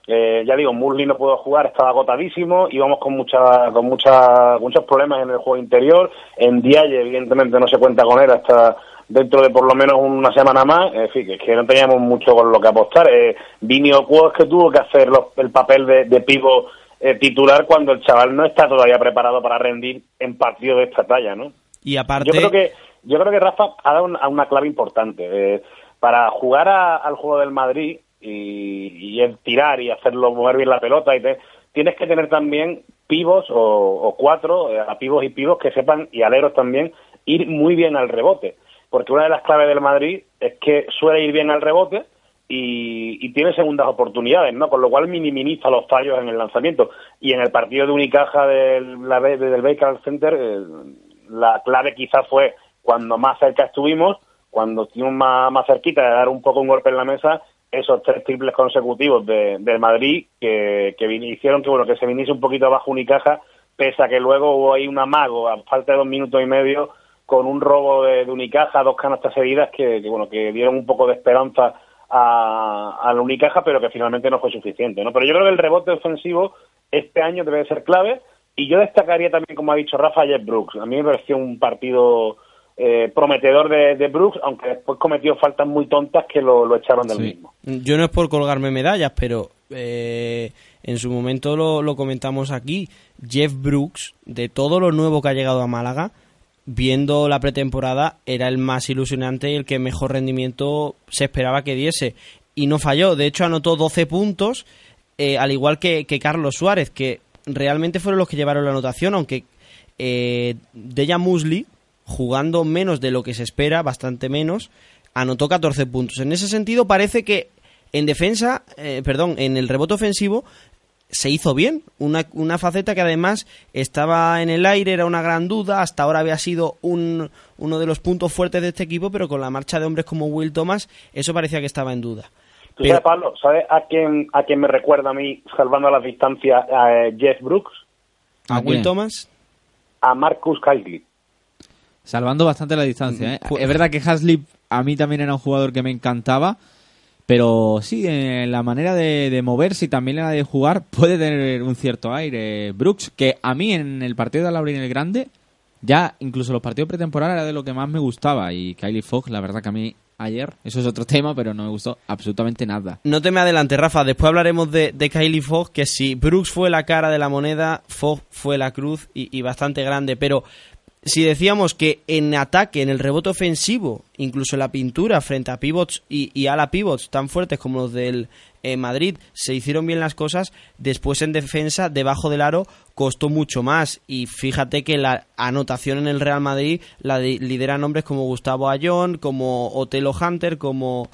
eh, ya digo, Murli no pudo jugar, estaba agotadísimo, íbamos con, mucha, con mucha, muchos problemas en el juego interior. En Dialle, evidentemente, no se cuenta con él hasta dentro de por lo menos una semana más. En fin, es que no teníamos mucho con lo que apostar. Eh, Vini Ocuo es que tuvo que hacer los- el papel de, de pivo eh, titular cuando el chaval no está todavía preparado para rendir en partido de esta talla, ¿no? Y aparte, Yo creo que yo creo que Rafa ha dado una, una clave importante Eh, para jugar a- al juego del Madrid y, el tirar y hacerlo mover bien la pelota y te- tienes que tener también pivos o, o cuatro eh, a pivos y pivos que sepan y aleros también ir muy bien al rebote porque una de las claves del Madrid es que suele ir bien al rebote y, y tiene segundas oportunidades, ¿no? Con lo cual minimiza los fallos en el lanzamiento. Y en el partido de Unicaja del, del Baker Center, eh, la clave quizás fue cuando más cerca estuvimos, cuando estuvimos más, más cerquita de dar un poco un golpe en la mesa, esos tres triples consecutivos de, del Madrid que, que hicieron que bueno que se viniese un poquito abajo Unicaja, pese a que luego hubo ahí un amago a falta de dos minutos y medio con un robo de, Unicaja, dos canastas seguidas que, que, bueno que dieron un poco de esperanza a, a Unicaja, pero que finalmente no fue suficiente, ¿no? Pero yo creo que el rebote ofensivo este año debe ser clave y yo destacaría también, como ha dicho Rafa, Jeff Brooks. A mí me pareció un partido eh, prometedor de, de Brooks, aunque después cometió faltas muy tontas que lo, lo echaron del mismo. Yo no es por colgarme medallas, pero eh, en su momento lo, lo comentamos aquí. Jeff Brooks, de todo lo nuevo que ha llegado a Málaga, viendo la pretemporada, era el más ilusionante y el que mejor rendimiento se esperaba que diese. Y no falló. De hecho, anotó 12 puntos, eh, al igual que, que Carlos Suárez, que realmente fueron los que llevaron la anotación, aunque eh, Deja Musli, jugando menos de lo que se espera, bastante menos, anotó 14 puntos. En ese sentido, parece que en defensa, eh, perdón, en el rebote ofensivo se hizo bien. Una, una faceta que además estaba en el aire, era una gran duda. Hasta ahora había sido un, uno de los puntos fuertes de este equipo, pero con la marcha de hombres como Will Thomas, eso parecía que estaba en duda. ¿Tú Pero- sabes, Pablo, ¿sabes a quién, a quién me recuerda a mí, salvando las distancias, a eh, Jeff Brooks? ¿A Will Thomas? A Marcus Kaisley. Salvando bastante la distancia, ¿eh? Es verdad que Haslip a mí también era un jugador que me encantaba, pero sí, en la manera de, de moverse y también la de jugar puede tener un cierto aire. Brooks, que a mí en el partido de Laurín el Grande Ya, incluso los partidos pretemporales era de lo que más me gustaba. Y Kylie Fogg, la verdad que a mí ayer, eso es otro tema, pero no me gustó absolutamente nada. No te me adelante, Rafa. Después hablaremos de, de Kylie Fogg, que si Brooks fue la cara de la moneda, Fogg fue la cruz y, y bastante grande. Pero si decíamos que en ataque, en el rebote ofensivo, incluso en la pintura frente a pivots y, y ala pivots tan fuertes como los del eh, Madrid, se hicieron bien las cosas, después en defensa, debajo del aro, costó mucho más. Y fíjate que la anotación en el Real Madrid la de- lideran hombres como Gustavo Ayón, como Otelo Hunter, como,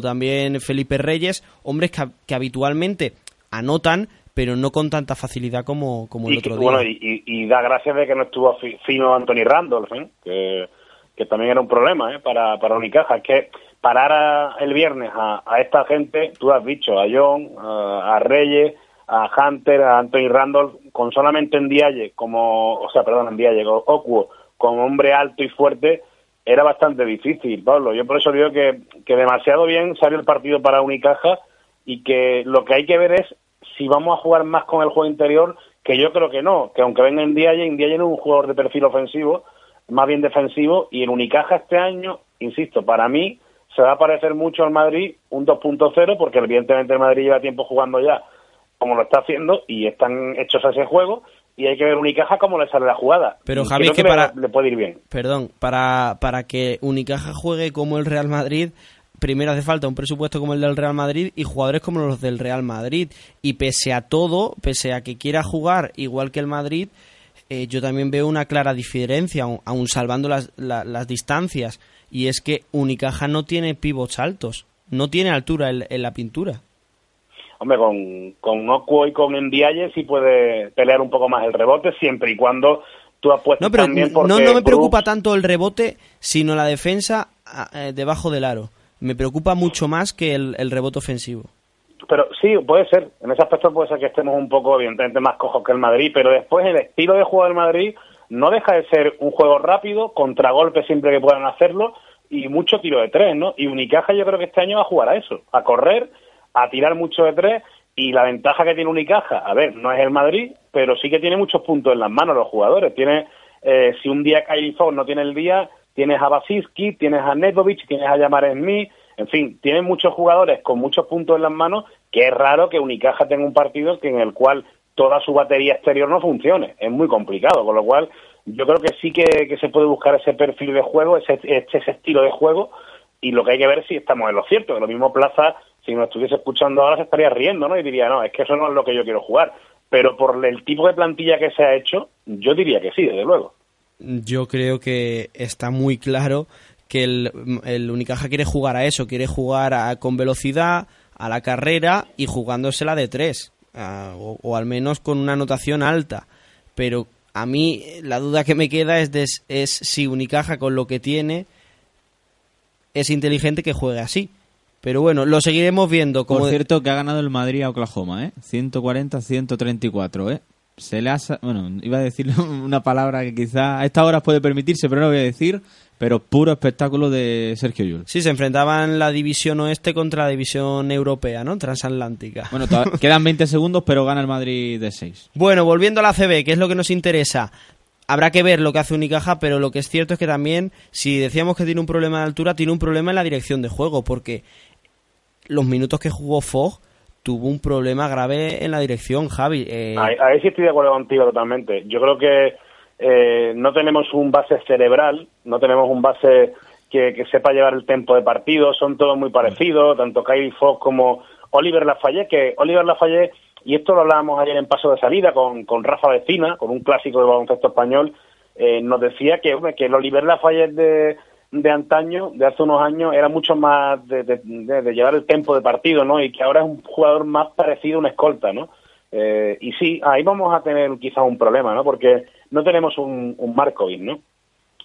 también Felipe Reyes, hombres que habitualmente anotan, pero no con tanta facilidad como, como el y, otro día. bueno, y, da gracias de que no estuvo fi- fino Anthony Randolph, ¿eh? que, que también era un problema ¿eh? para, para Unicaja. Es que parar a- el viernes a, a esta gente, tú has dicho, a John, a, a Reyes, a Hunter, a Anthony Randolph, con solamente en Dialle, como, o sea, perdón, en Dialle, con Okuo, como hombre alto y fuerte, era bastante difícil, Pablo. Yo por eso digo que, que demasiado bien salió el partido para Unicaja y que lo que hay que ver es si vamos a jugar más con el juego interior, que yo creo que no, que aunque venga en Dialle, en Dialle no es un jugador de perfil ofensivo, más bien defensivo, y en Unicaja este año, insisto, para mí se va a parecer mucho al Madrid un 2.0, porque evidentemente el Madrid lleva tiempo jugando ya como lo está haciendo y están hechos a ese juego, y hay que ver Unicaja cómo le sale la jugada. Pero Javi, creo que le- para- le puede ir bien. Perdón, para, para que Unicaja juegue como el Real Madrid, primero hace falta un presupuesto como el del Real Madrid y jugadores como los del Real Madrid. Y pese a todo, pese a que quiera jugar igual que el Madrid, eh, yo también veo una clara diferencia, aun, aun salvando las, la- las distancias. Y es que Unicaja no tiene pivots altos, no tiene altura en, en la pintura. Hombre, con, con Okuo y con Ndiaye sí puede pelear un poco más el rebote, siempre y cuando tú apuestes No, pero también no, porque no me Brooks- preocupa tanto el rebote, sino la defensa ah, eh, debajo del aro. Me preocupa mucho más que el, rebote ofensivo. Pero sí, puede ser. En ese aspecto puede ser que estemos un poco, evidentemente, más cojos que el Madrid, pero después el estilo de juego del Madrid no deja de ser un juego rápido, contragolpe siempre que puedan hacerlo y mucho tiro de tres, ¿no? Y Unicaja yo creo que este año va a jugar a eso, a correr, a tirar mucho de tres y la ventaja que tiene Unicaja, a ver, no es el Madrid, pero sí que tiene muchos puntos en las manos los jugadores. Tiene, eh, si un día Kylie Fogg no tiene el día, tienes a Basiski, tienes a Nedovic, tienes a Yamar Smith, en fin, tiene muchos jugadores con muchos puntos en las manos, que es raro que Unicaja tenga un partido en el cual toda su batería exterior no funcione. Es muy complicado, con lo cual yo creo que sí que, que se puede buscar ese perfil de juego, ese, ese, ese estilo de juego, y lo que hay que ver es si estamos en lo cierto. Que lo mismo Plaza, si nos estuviese escuchando ahora, se estaría riendo, ¿no? Y diría, no, es que eso no es lo que yo quiero jugar. Pero por el tipo de plantilla que se ha hecho, yo diría que sí, desde luego. Yo creo que está muy claro que el, el Unicaja quiere jugar a eso, quiere jugar a- con velocidad, a la carrera y jugándosela de tres, ah, o, o al menos con una anotación alta. Pero a mí la duda que me queda es, de- es si Unicaja con lo que tiene es inteligente que juegue así. Pero bueno, lo seguiremos viendo. Como Por cierto, que ha ganado el Madrid a Oklahoma, ¿eh? 140-134, ¿eh? Se le ha... Bueno, iba a decir una palabra que quizá a estas horas puede permitirse, pero no lo voy a decir. Pero puro espectáculo de Sergio Llull. Sí, se enfrentaban la división oeste contra la división europea, ¿no? Transatlántica. Bueno, quedan 20 segundos, pero gana el Madrid de 6. Bueno, volviendo a la CB, que es lo que nos interesa. Habrá que ver lo que hace Unicaja, pero lo que es cierto es que también, si decíamos que tiene un problema de altura, tiene un problema en la dirección de juego, porque los minutos que jugó Fogg tuvo un problema grave en la dirección, Javi. Eh, Ahí, sí estoy de acuerdo contigo totalmente. Yo creo que eh, no tenemos un base cerebral, no tenemos un base que, que sepa llevar el tempo de partido, son todos muy parecidos, tanto Kylie Fox como Oliver Lafayette, que Oliver Lafayette, y esto lo hablábamos ayer en paso de salida con, con Rafa Vecina, con un clásico de baloncesto español, eh, nos decía que, que el Oliver Lafayette de, de antaño, de hace unos años, era mucho más de, de- llevar el tempo de partido, ¿no? Y que ahora es un jugador más parecido a un escolta, ¿no? Eh, y sí, ahí vamos a tener quizás un problema, ¿no? Porque no tenemos un, un Markovic, ¿no?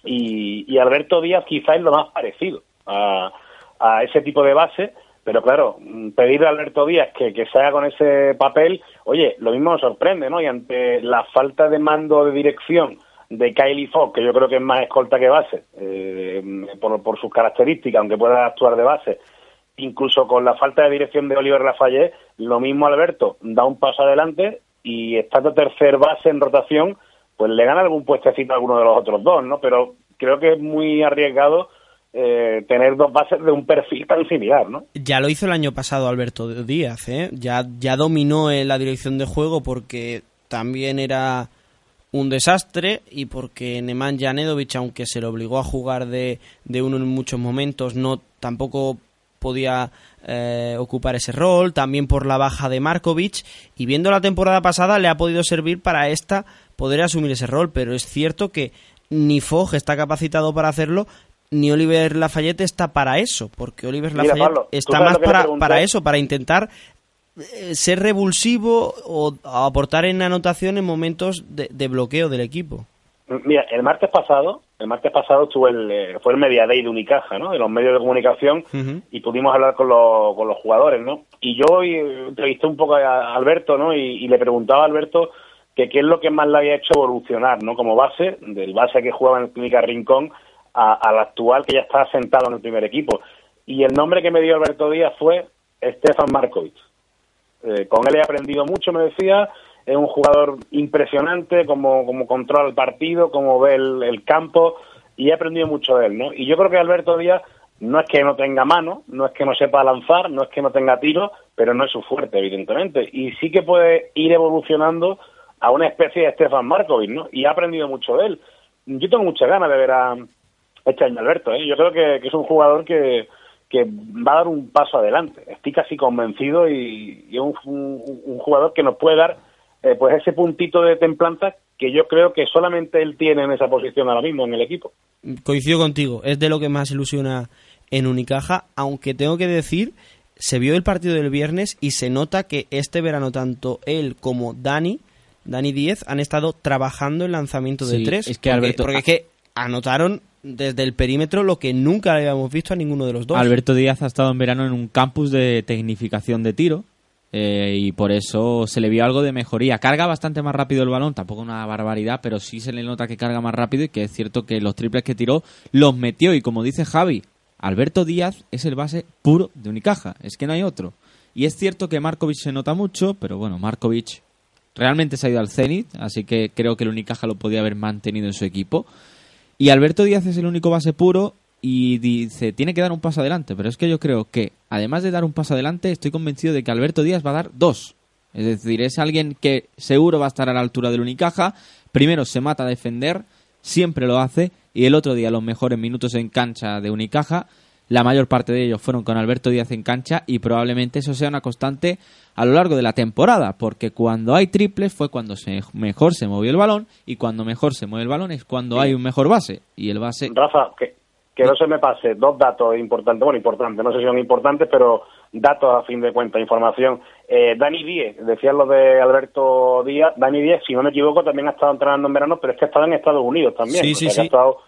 Y, y Alberto Díaz quizás es lo más parecido a, a ese tipo de base, pero claro, mm, pedirle a Alberto Díaz que, que se haga con ese papel, oye, lo mismo nos sorprende, ¿no? Y ante la falta de mando de dirección de Kylie Fox, que yo creo que es más escolta que base, eh, por, por sus características, aunque pueda actuar de base, incluso con la falta de dirección de Oliver Lafayette, lo mismo Alberto da un paso adelante y estando tercer base en rotación, pues le gana algún puestecito a alguno de los otros dos, ¿no? Pero creo que es muy arriesgado eh, tener dos bases de un perfil tan similar, ¿no? Ya lo hizo el año pasado Alberto Díaz, ¿eh? Ya, ya dominó en la dirección de juego porque también era un desastre y porque Nemanja Janedovic, aunque se le obligó a jugar de, de uno en muchos momentos, no tampoco podía eh, ocupar ese rol, también por la baja de Markovic y viendo la temporada pasada le ha podido servir para esta poder asumir ese rol, pero es cierto que ni Fogg está capacitado para hacerlo, ni Oliver Lafayette está para eso, porque Oliver Mira, Lafayette Pablo, ¿tú está más para, pregunté? para eso, para intentar ser revulsivo o aportar en anotación en momentos de, de bloqueo del equipo. Mira, el martes pasado, el martes pasado estuvo el, eh, fue el Media Day de Unicaja, ¿no? De los medios de comunicación y pudimos hablar con los, con los jugadores, ¿no? Y yo eh, entrevisté un poco a Alberto, ¿no? Y, y le preguntaba a Alberto que qué es lo que más le había hecho evolucionar, ¿no? Como base, del base que jugaba en el Clínica Rincón a- al actual que ya está sentado en el primer equipo. Y el nombre que me dio Alberto Díaz fue Stefan Markovic. Eh, con él he aprendido mucho, me decía. Es un jugador impresionante, como, como controla el partido, como ve el, el campo, y he aprendido mucho de él, ¿no? Y yo creo que Alberto Díaz no es que no tenga mano, no es que no sepa lanzar, no es que no tenga tiro, pero no es su fuerte, evidentemente. Y sí que puede ir evolucionando a una especie de Stefan Markovic, ¿no? Y he aprendido mucho de él. Yo tengo muchas ganas de ver a este año Alberto, ¿eh? Yo creo que es un jugador que, que va a dar un paso adelante. Estoy casi convencido y, y es un, un- un jugador que nos puede dar eh, pues ese puntito de templanza que yo creo que solamente él tiene en esa posición ahora mismo en el equipo. Coincido contigo, es de lo que más ilusiona en Unicaja, aunque tengo que decir, se vio el partido del viernes y se nota que este verano tanto él como Dani, Dani 10, han estado trabajando en lanzamiento de Sí, tres. es que porque, Alberto- porque es que anotaron desde el perímetro lo que nunca habíamos visto a ninguno de los dos. Alberto Díaz ha estado en verano en un campus de tecnificación de tiro eh, y por eso se le vio algo de mejoría. Carga bastante más rápido el balón, tampoco una barbaridad, pero sí se le nota que carga más rápido y que es cierto que los triples que tiró los metió y como dice Javi, Alberto Díaz es el base puro de Unicaja, es que no hay otro. Y es cierto que Markovic se nota mucho, pero bueno, Markovic realmente se ha ido al Zenit, así que creo que el Unicaja lo podía haber mantenido en su equipo. Y Alberto Díaz es el único base puro y dice, tiene que dar un paso adelante, pero es que yo creo que, además de dar un paso adelante, estoy convencido de que Alberto Díaz va a dar dos. Es decir, es alguien que seguro va a estar a la altura del Unicaja, primero se mata a defender, siempre lo hace, y el otro día los mejores minutos en cancha de Unicaja, la mayor parte de ellos fueron con Alberto Díaz en cancha y probablemente eso sea una constante a lo largo de la temporada, porque cuando hay triples fue cuando se, mejor se movió el balón y cuando mejor se mueve el balón es cuando hay un mejor base y el base Rafa, que, que no se me pase dos datos importantes, bueno, importantes, no sé si son importantes, pero datos a fin de cuentas, información. Eh, Dani Díez, decían lo de Alberto Díaz, Dani Díez, si no me equivoco, también ha estado entrenando en verano, pero es que ha estado en Estados Unidos también, Sí, sí. ha estado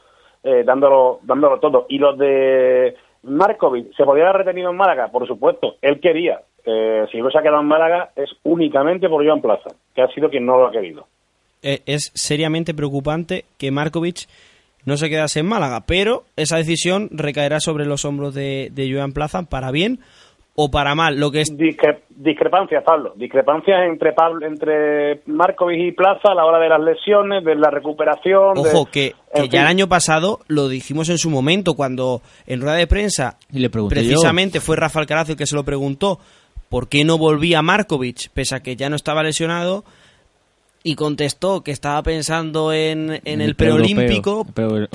eh, dándolo, dándolo todo. Y los de Markovic, ¿se podía haber retenido en Málaga? Por supuesto, él quería. Eh, si no se ha quedado en Málaga es únicamente por Joan Plaza, que ha sido quien no lo ha querido. Eh, es seriamente preocupante que Markovic no se quedase en Málaga, pero esa decisión recaerá sobre los hombros de, de Joan Plaza para bien o para mal. Lo que es Discre- discrepancias, Pablo. Discrepancias entre Pablo, entre Markovic y Plaza a la hora de las lesiones, de la recuperación. de- Ojo, que, ya el año pasado lo dijimos en su momento, cuando en rueda de prensa, y le pregunté precisamente fue Rafa Alcaraz el que se lo preguntó por qué no volvía Markovic, pese a que ya no estaba lesionado, y contestó que estaba pensando en, en el, preolímpico.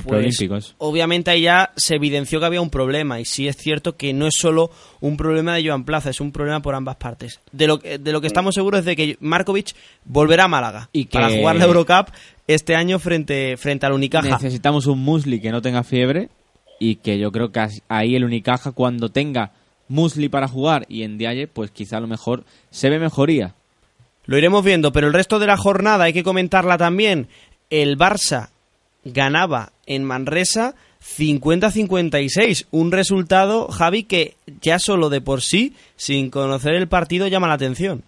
pues, eso. obviamente ahí ya se evidenció que había un problema, y sí es cierto que no es solo un problema de Joan Plaza, es un problema por ambas partes. De lo, que- de lo que estamos seguros es de que Markovic volverá a Málaga Y que- para jugar la Eurocup este año frente, frente al Unicaja. Necesitamos un Musli que no tenga fiebre y que yo creo que ahí el Unicaja cuando tenga Musli para jugar y en Diaye, pues quizá a lo mejor se ve mejoría. Lo iremos viendo, pero el resto de la jornada hay que comentarla también. El Barça ganaba en Manresa 50-56, un resultado, Javi, que ya solo de por sí, sin conocer el partido, llama la atención.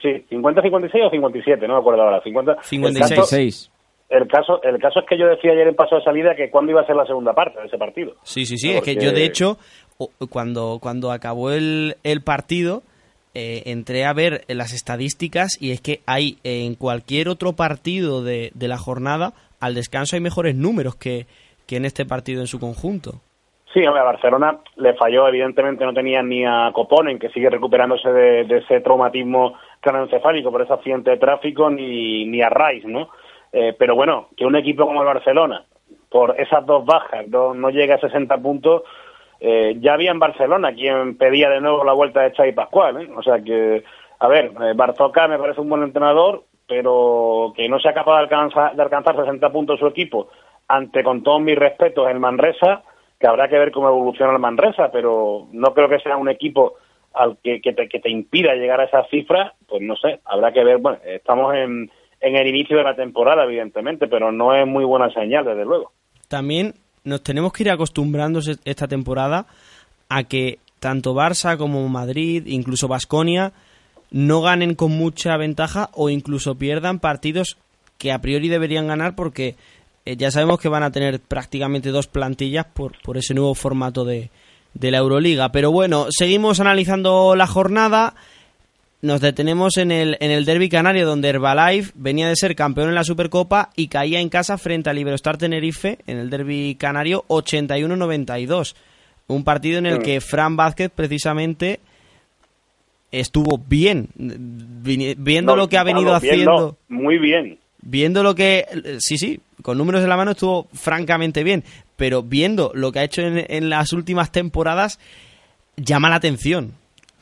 Sí, 50-56 o 57, no me acuerdo ahora. 50, 56. El caso, el caso, el caso es que yo decía ayer en paso de salida que cuándo iba a ser la segunda parte de ese partido. Sí, sí, sí, es que yo de hecho, cuando, cuando acabó el, el partido, eh, entré a ver las estadísticas y es que hay en cualquier otro partido de, de la jornada, al descanso hay mejores números que, que en este partido en su conjunto. Sí, a Barcelona le falló, evidentemente no tenía ni a Coponen, que sigue recuperándose de, ese traumatismo craneoencefálico por ese accidente de tráfico, ni, ni a Rice, ¿no? Eh, pero bueno, que un equipo como el Barcelona, por esas dos bajas, no, no llegue a 60 puntos, eh, ya había en Barcelona quien pedía de nuevo la vuelta de Xavi Pascual, ¿eh? O sea que, a ver, eh, Barzoca me parece un buen entrenador, pero que no sea capaz de alcanzar, de alcanzar 60 puntos su equipo ante, con todos mis respetos, el Manresa, que habrá que ver cómo evoluciona el Manresa, pero no creo que sea un equipo al que, que, te, que te impida llegar a esas cifras, pues no sé, habrá que ver, bueno, estamos en, en el inicio de la temporada, evidentemente, pero no es muy buena señal, desde luego. También nos tenemos que ir acostumbrando esta temporada a que tanto Barça como Madrid, incluso Basconia, no ganen con mucha ventaja o incluso pierdan partidos que a priori deberían ganar porque eh, ya sabemos que van a tener prácticamente dos plantillas por, por ese nuevo formato de, de la Euroliga. Pero bueno, seguimos analizando la jornada. Nos detenemos en el, en el derby canario donde Herbalife venía de ser campeón en la Supercopa y caía en casa frente al Iberostar Tenerife en el derby canario 81-92. Un partido en el Mm. que Fran Vázquez precisamente estuvo bien, viendo No, lo que ha venido vamos, bien, haciendo. no, muy bien. Viendo lo que. Sí, sí, con números en la mano estuvo francamente bien. Pero viendo lo que ha hecho en, en las últimas temporadas, llama la atención.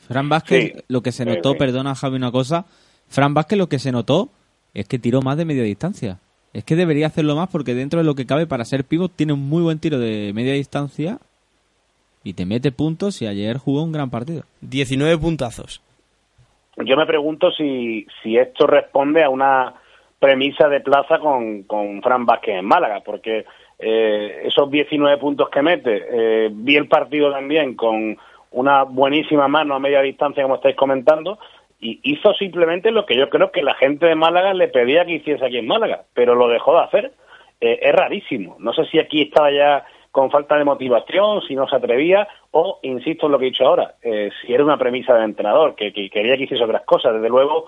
Fran Vázquez, Sí, lo que se sí, notó, sí. perdona Javi una cosa, Fran Vázquez lo que se notó es que tiró más de media distancia. Es que debería hacerlo más porque dentro de lo que cabe para ser pivot tiene un muy buen tiro de media distancia y te mete puntos y ayer jugó un gran partido. 19 puntazos. Yo me pregunto si, si esto responde a una premisa de plaza con, con Fran Vázquez en Málaga, porque eh, esos 19 puntos que mete, eh, vi el partido también con una buenísima mano a media distancia, como estáis comentando, y hizo simplemente lo que yo creo que la gente de Málaga le pedía que hiciese aquí en Málaga, pero lo dejó de hacer. Eh, es rarísimo. No sé si aquí estaba ya con falta de motivación, si no se atrevía, o, insisto en lo que he dicho ahora, eh, si era una premisa del entrenador, que, que quería que hiciese otras cosas. Desde luego,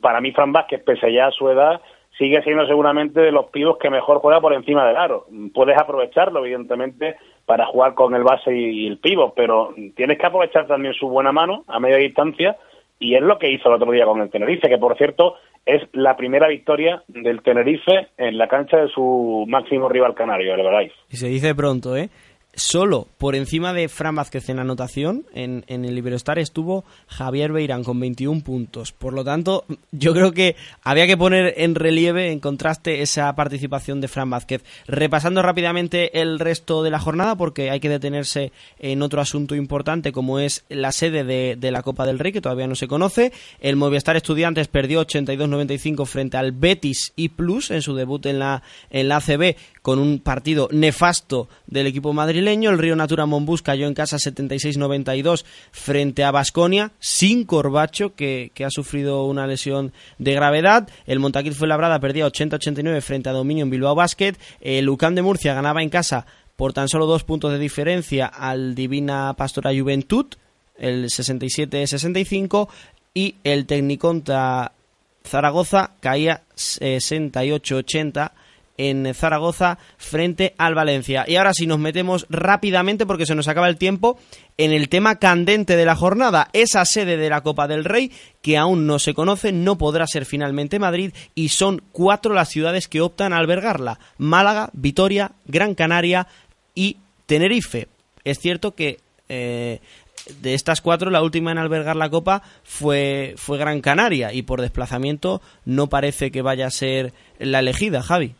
para mí Fran Vázquez, pese ya a su edad, sigue siendo seguramente de los pibos que mejor juega por encima del aro. Puedes aprovecharlo, evidentemente, para jugar con el base y, el pivo, pero tienes que aprovechar también su buena mano a media distancia y es lo que hizo el otro día con el Tenerife, que por cierto es la primera victoria del Tenerife en la cancha de su máximo rival canario, el Herbalife. Y se dice pronto, ¿eh? Solo por encima de Fran Vázquez en anotación, en, en el Iberostar estuvo Javier Beirán con 21 puntos. Por lo tanto, yo creo que había que poner en relieve, en contraste, esa participación de Fran Vázquez. Repasando rápidamente el resto de la jornada, porque hay que detenerse en otro asunto importante, como es la sede de, de la Copa del Rey, que todavía no se conoce. El Movistar Estudiantes perdió 82-95 frente al Betis y Plus en su debut en la, en la ACB, con un partido nefasto del equipo madrileño. El Río Natura Monbus cayó en casa 76-92 frente a Basconia, sin Corbacho, que, que ha sufrido una lesión de gravedad. El Montaquil Fuenlabrada perdía 80-89 frente a Dominio en Bilbao Basket. El Lucán de Murcia ganaba en casa por tan solo dos puntos de diferencia al Divina Pastora Juventud, el 67-65, y el Tecniconta Zaragoza caía 68-80 en Zaragoza frente al Valencia. Y ahora sí nos metemos rápidamente porque se nos acaba el tiempo en el tema candente de la jornada, esa sede de la Copa del Rey que aún no se conoce, no podrá ser finalmente Madrid y son cuatro las ciudades que optan a albergarla, Málaga, Vitoria, Gran Canaria y Tenerife. Es cierto que eh, de estas cuatro, la última en albergar la Copa fue, fue Gran Canaria y por desplazamiento no parece que vaya a ser la elegida, Javi.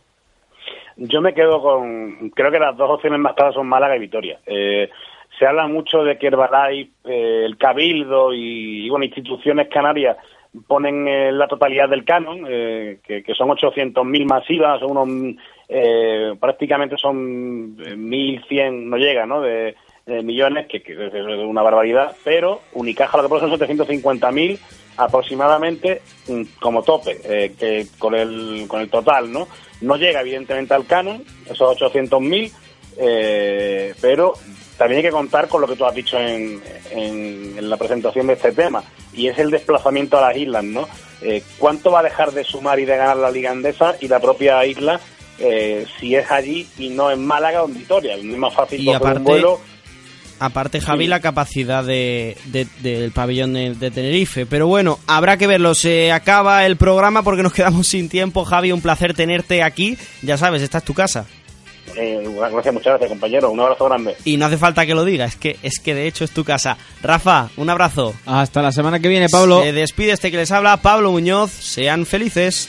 Yo me quedo con. Creo que las dos opciones más claras son Málaga y Vitoria. Eh, se habla mucho de que Herbalife, eh, el Cabildo y, y, bueno, instituciones canarias ponen eh, la totalidad del canon, eh, que, que son 800.000 masivas, son unos, eh, prácticamente son 1.100, no llega, ¿no? De, de millones, que, que, es una barbaridad, pero Unicaja lo que pone son 750.000 aproximadamente mm, como tope, eh, que con el, con el total, ¿no? No llega evidentemente al canon, esos 800.000, eh, pero también hay que contar con lo que tú has dicho en, en- en la presentación de este tema, y es el desplazamiento a las islas, ¿no? Eh, ¿Cuánto va a dejar de sumar y de ganar la Liga Andesa y la propia isla eh, si es allí y no en Málaga o en Vitoria? Es más fácil Y coger aparte- un vuelo Aparte, Javi, la capacidad de, de- del pabellón de, de Tenerife. Pero bueno, habrá que verlo. Se acaba el programa porque nos quedamos sin tiempo. Javi, un placer tenerte aquí. Ya sabes, esta es tu casa. Eh, gracias, muchas gracias, compañero. Un abrazo grande. Y no hace falta que lo diga, es que, es que de hecho es tu casa. Rafa, un abrazo. Hasta la semana que viene, Pablo. Se despide este que les habla, Pablo Muñoz. Sean felices.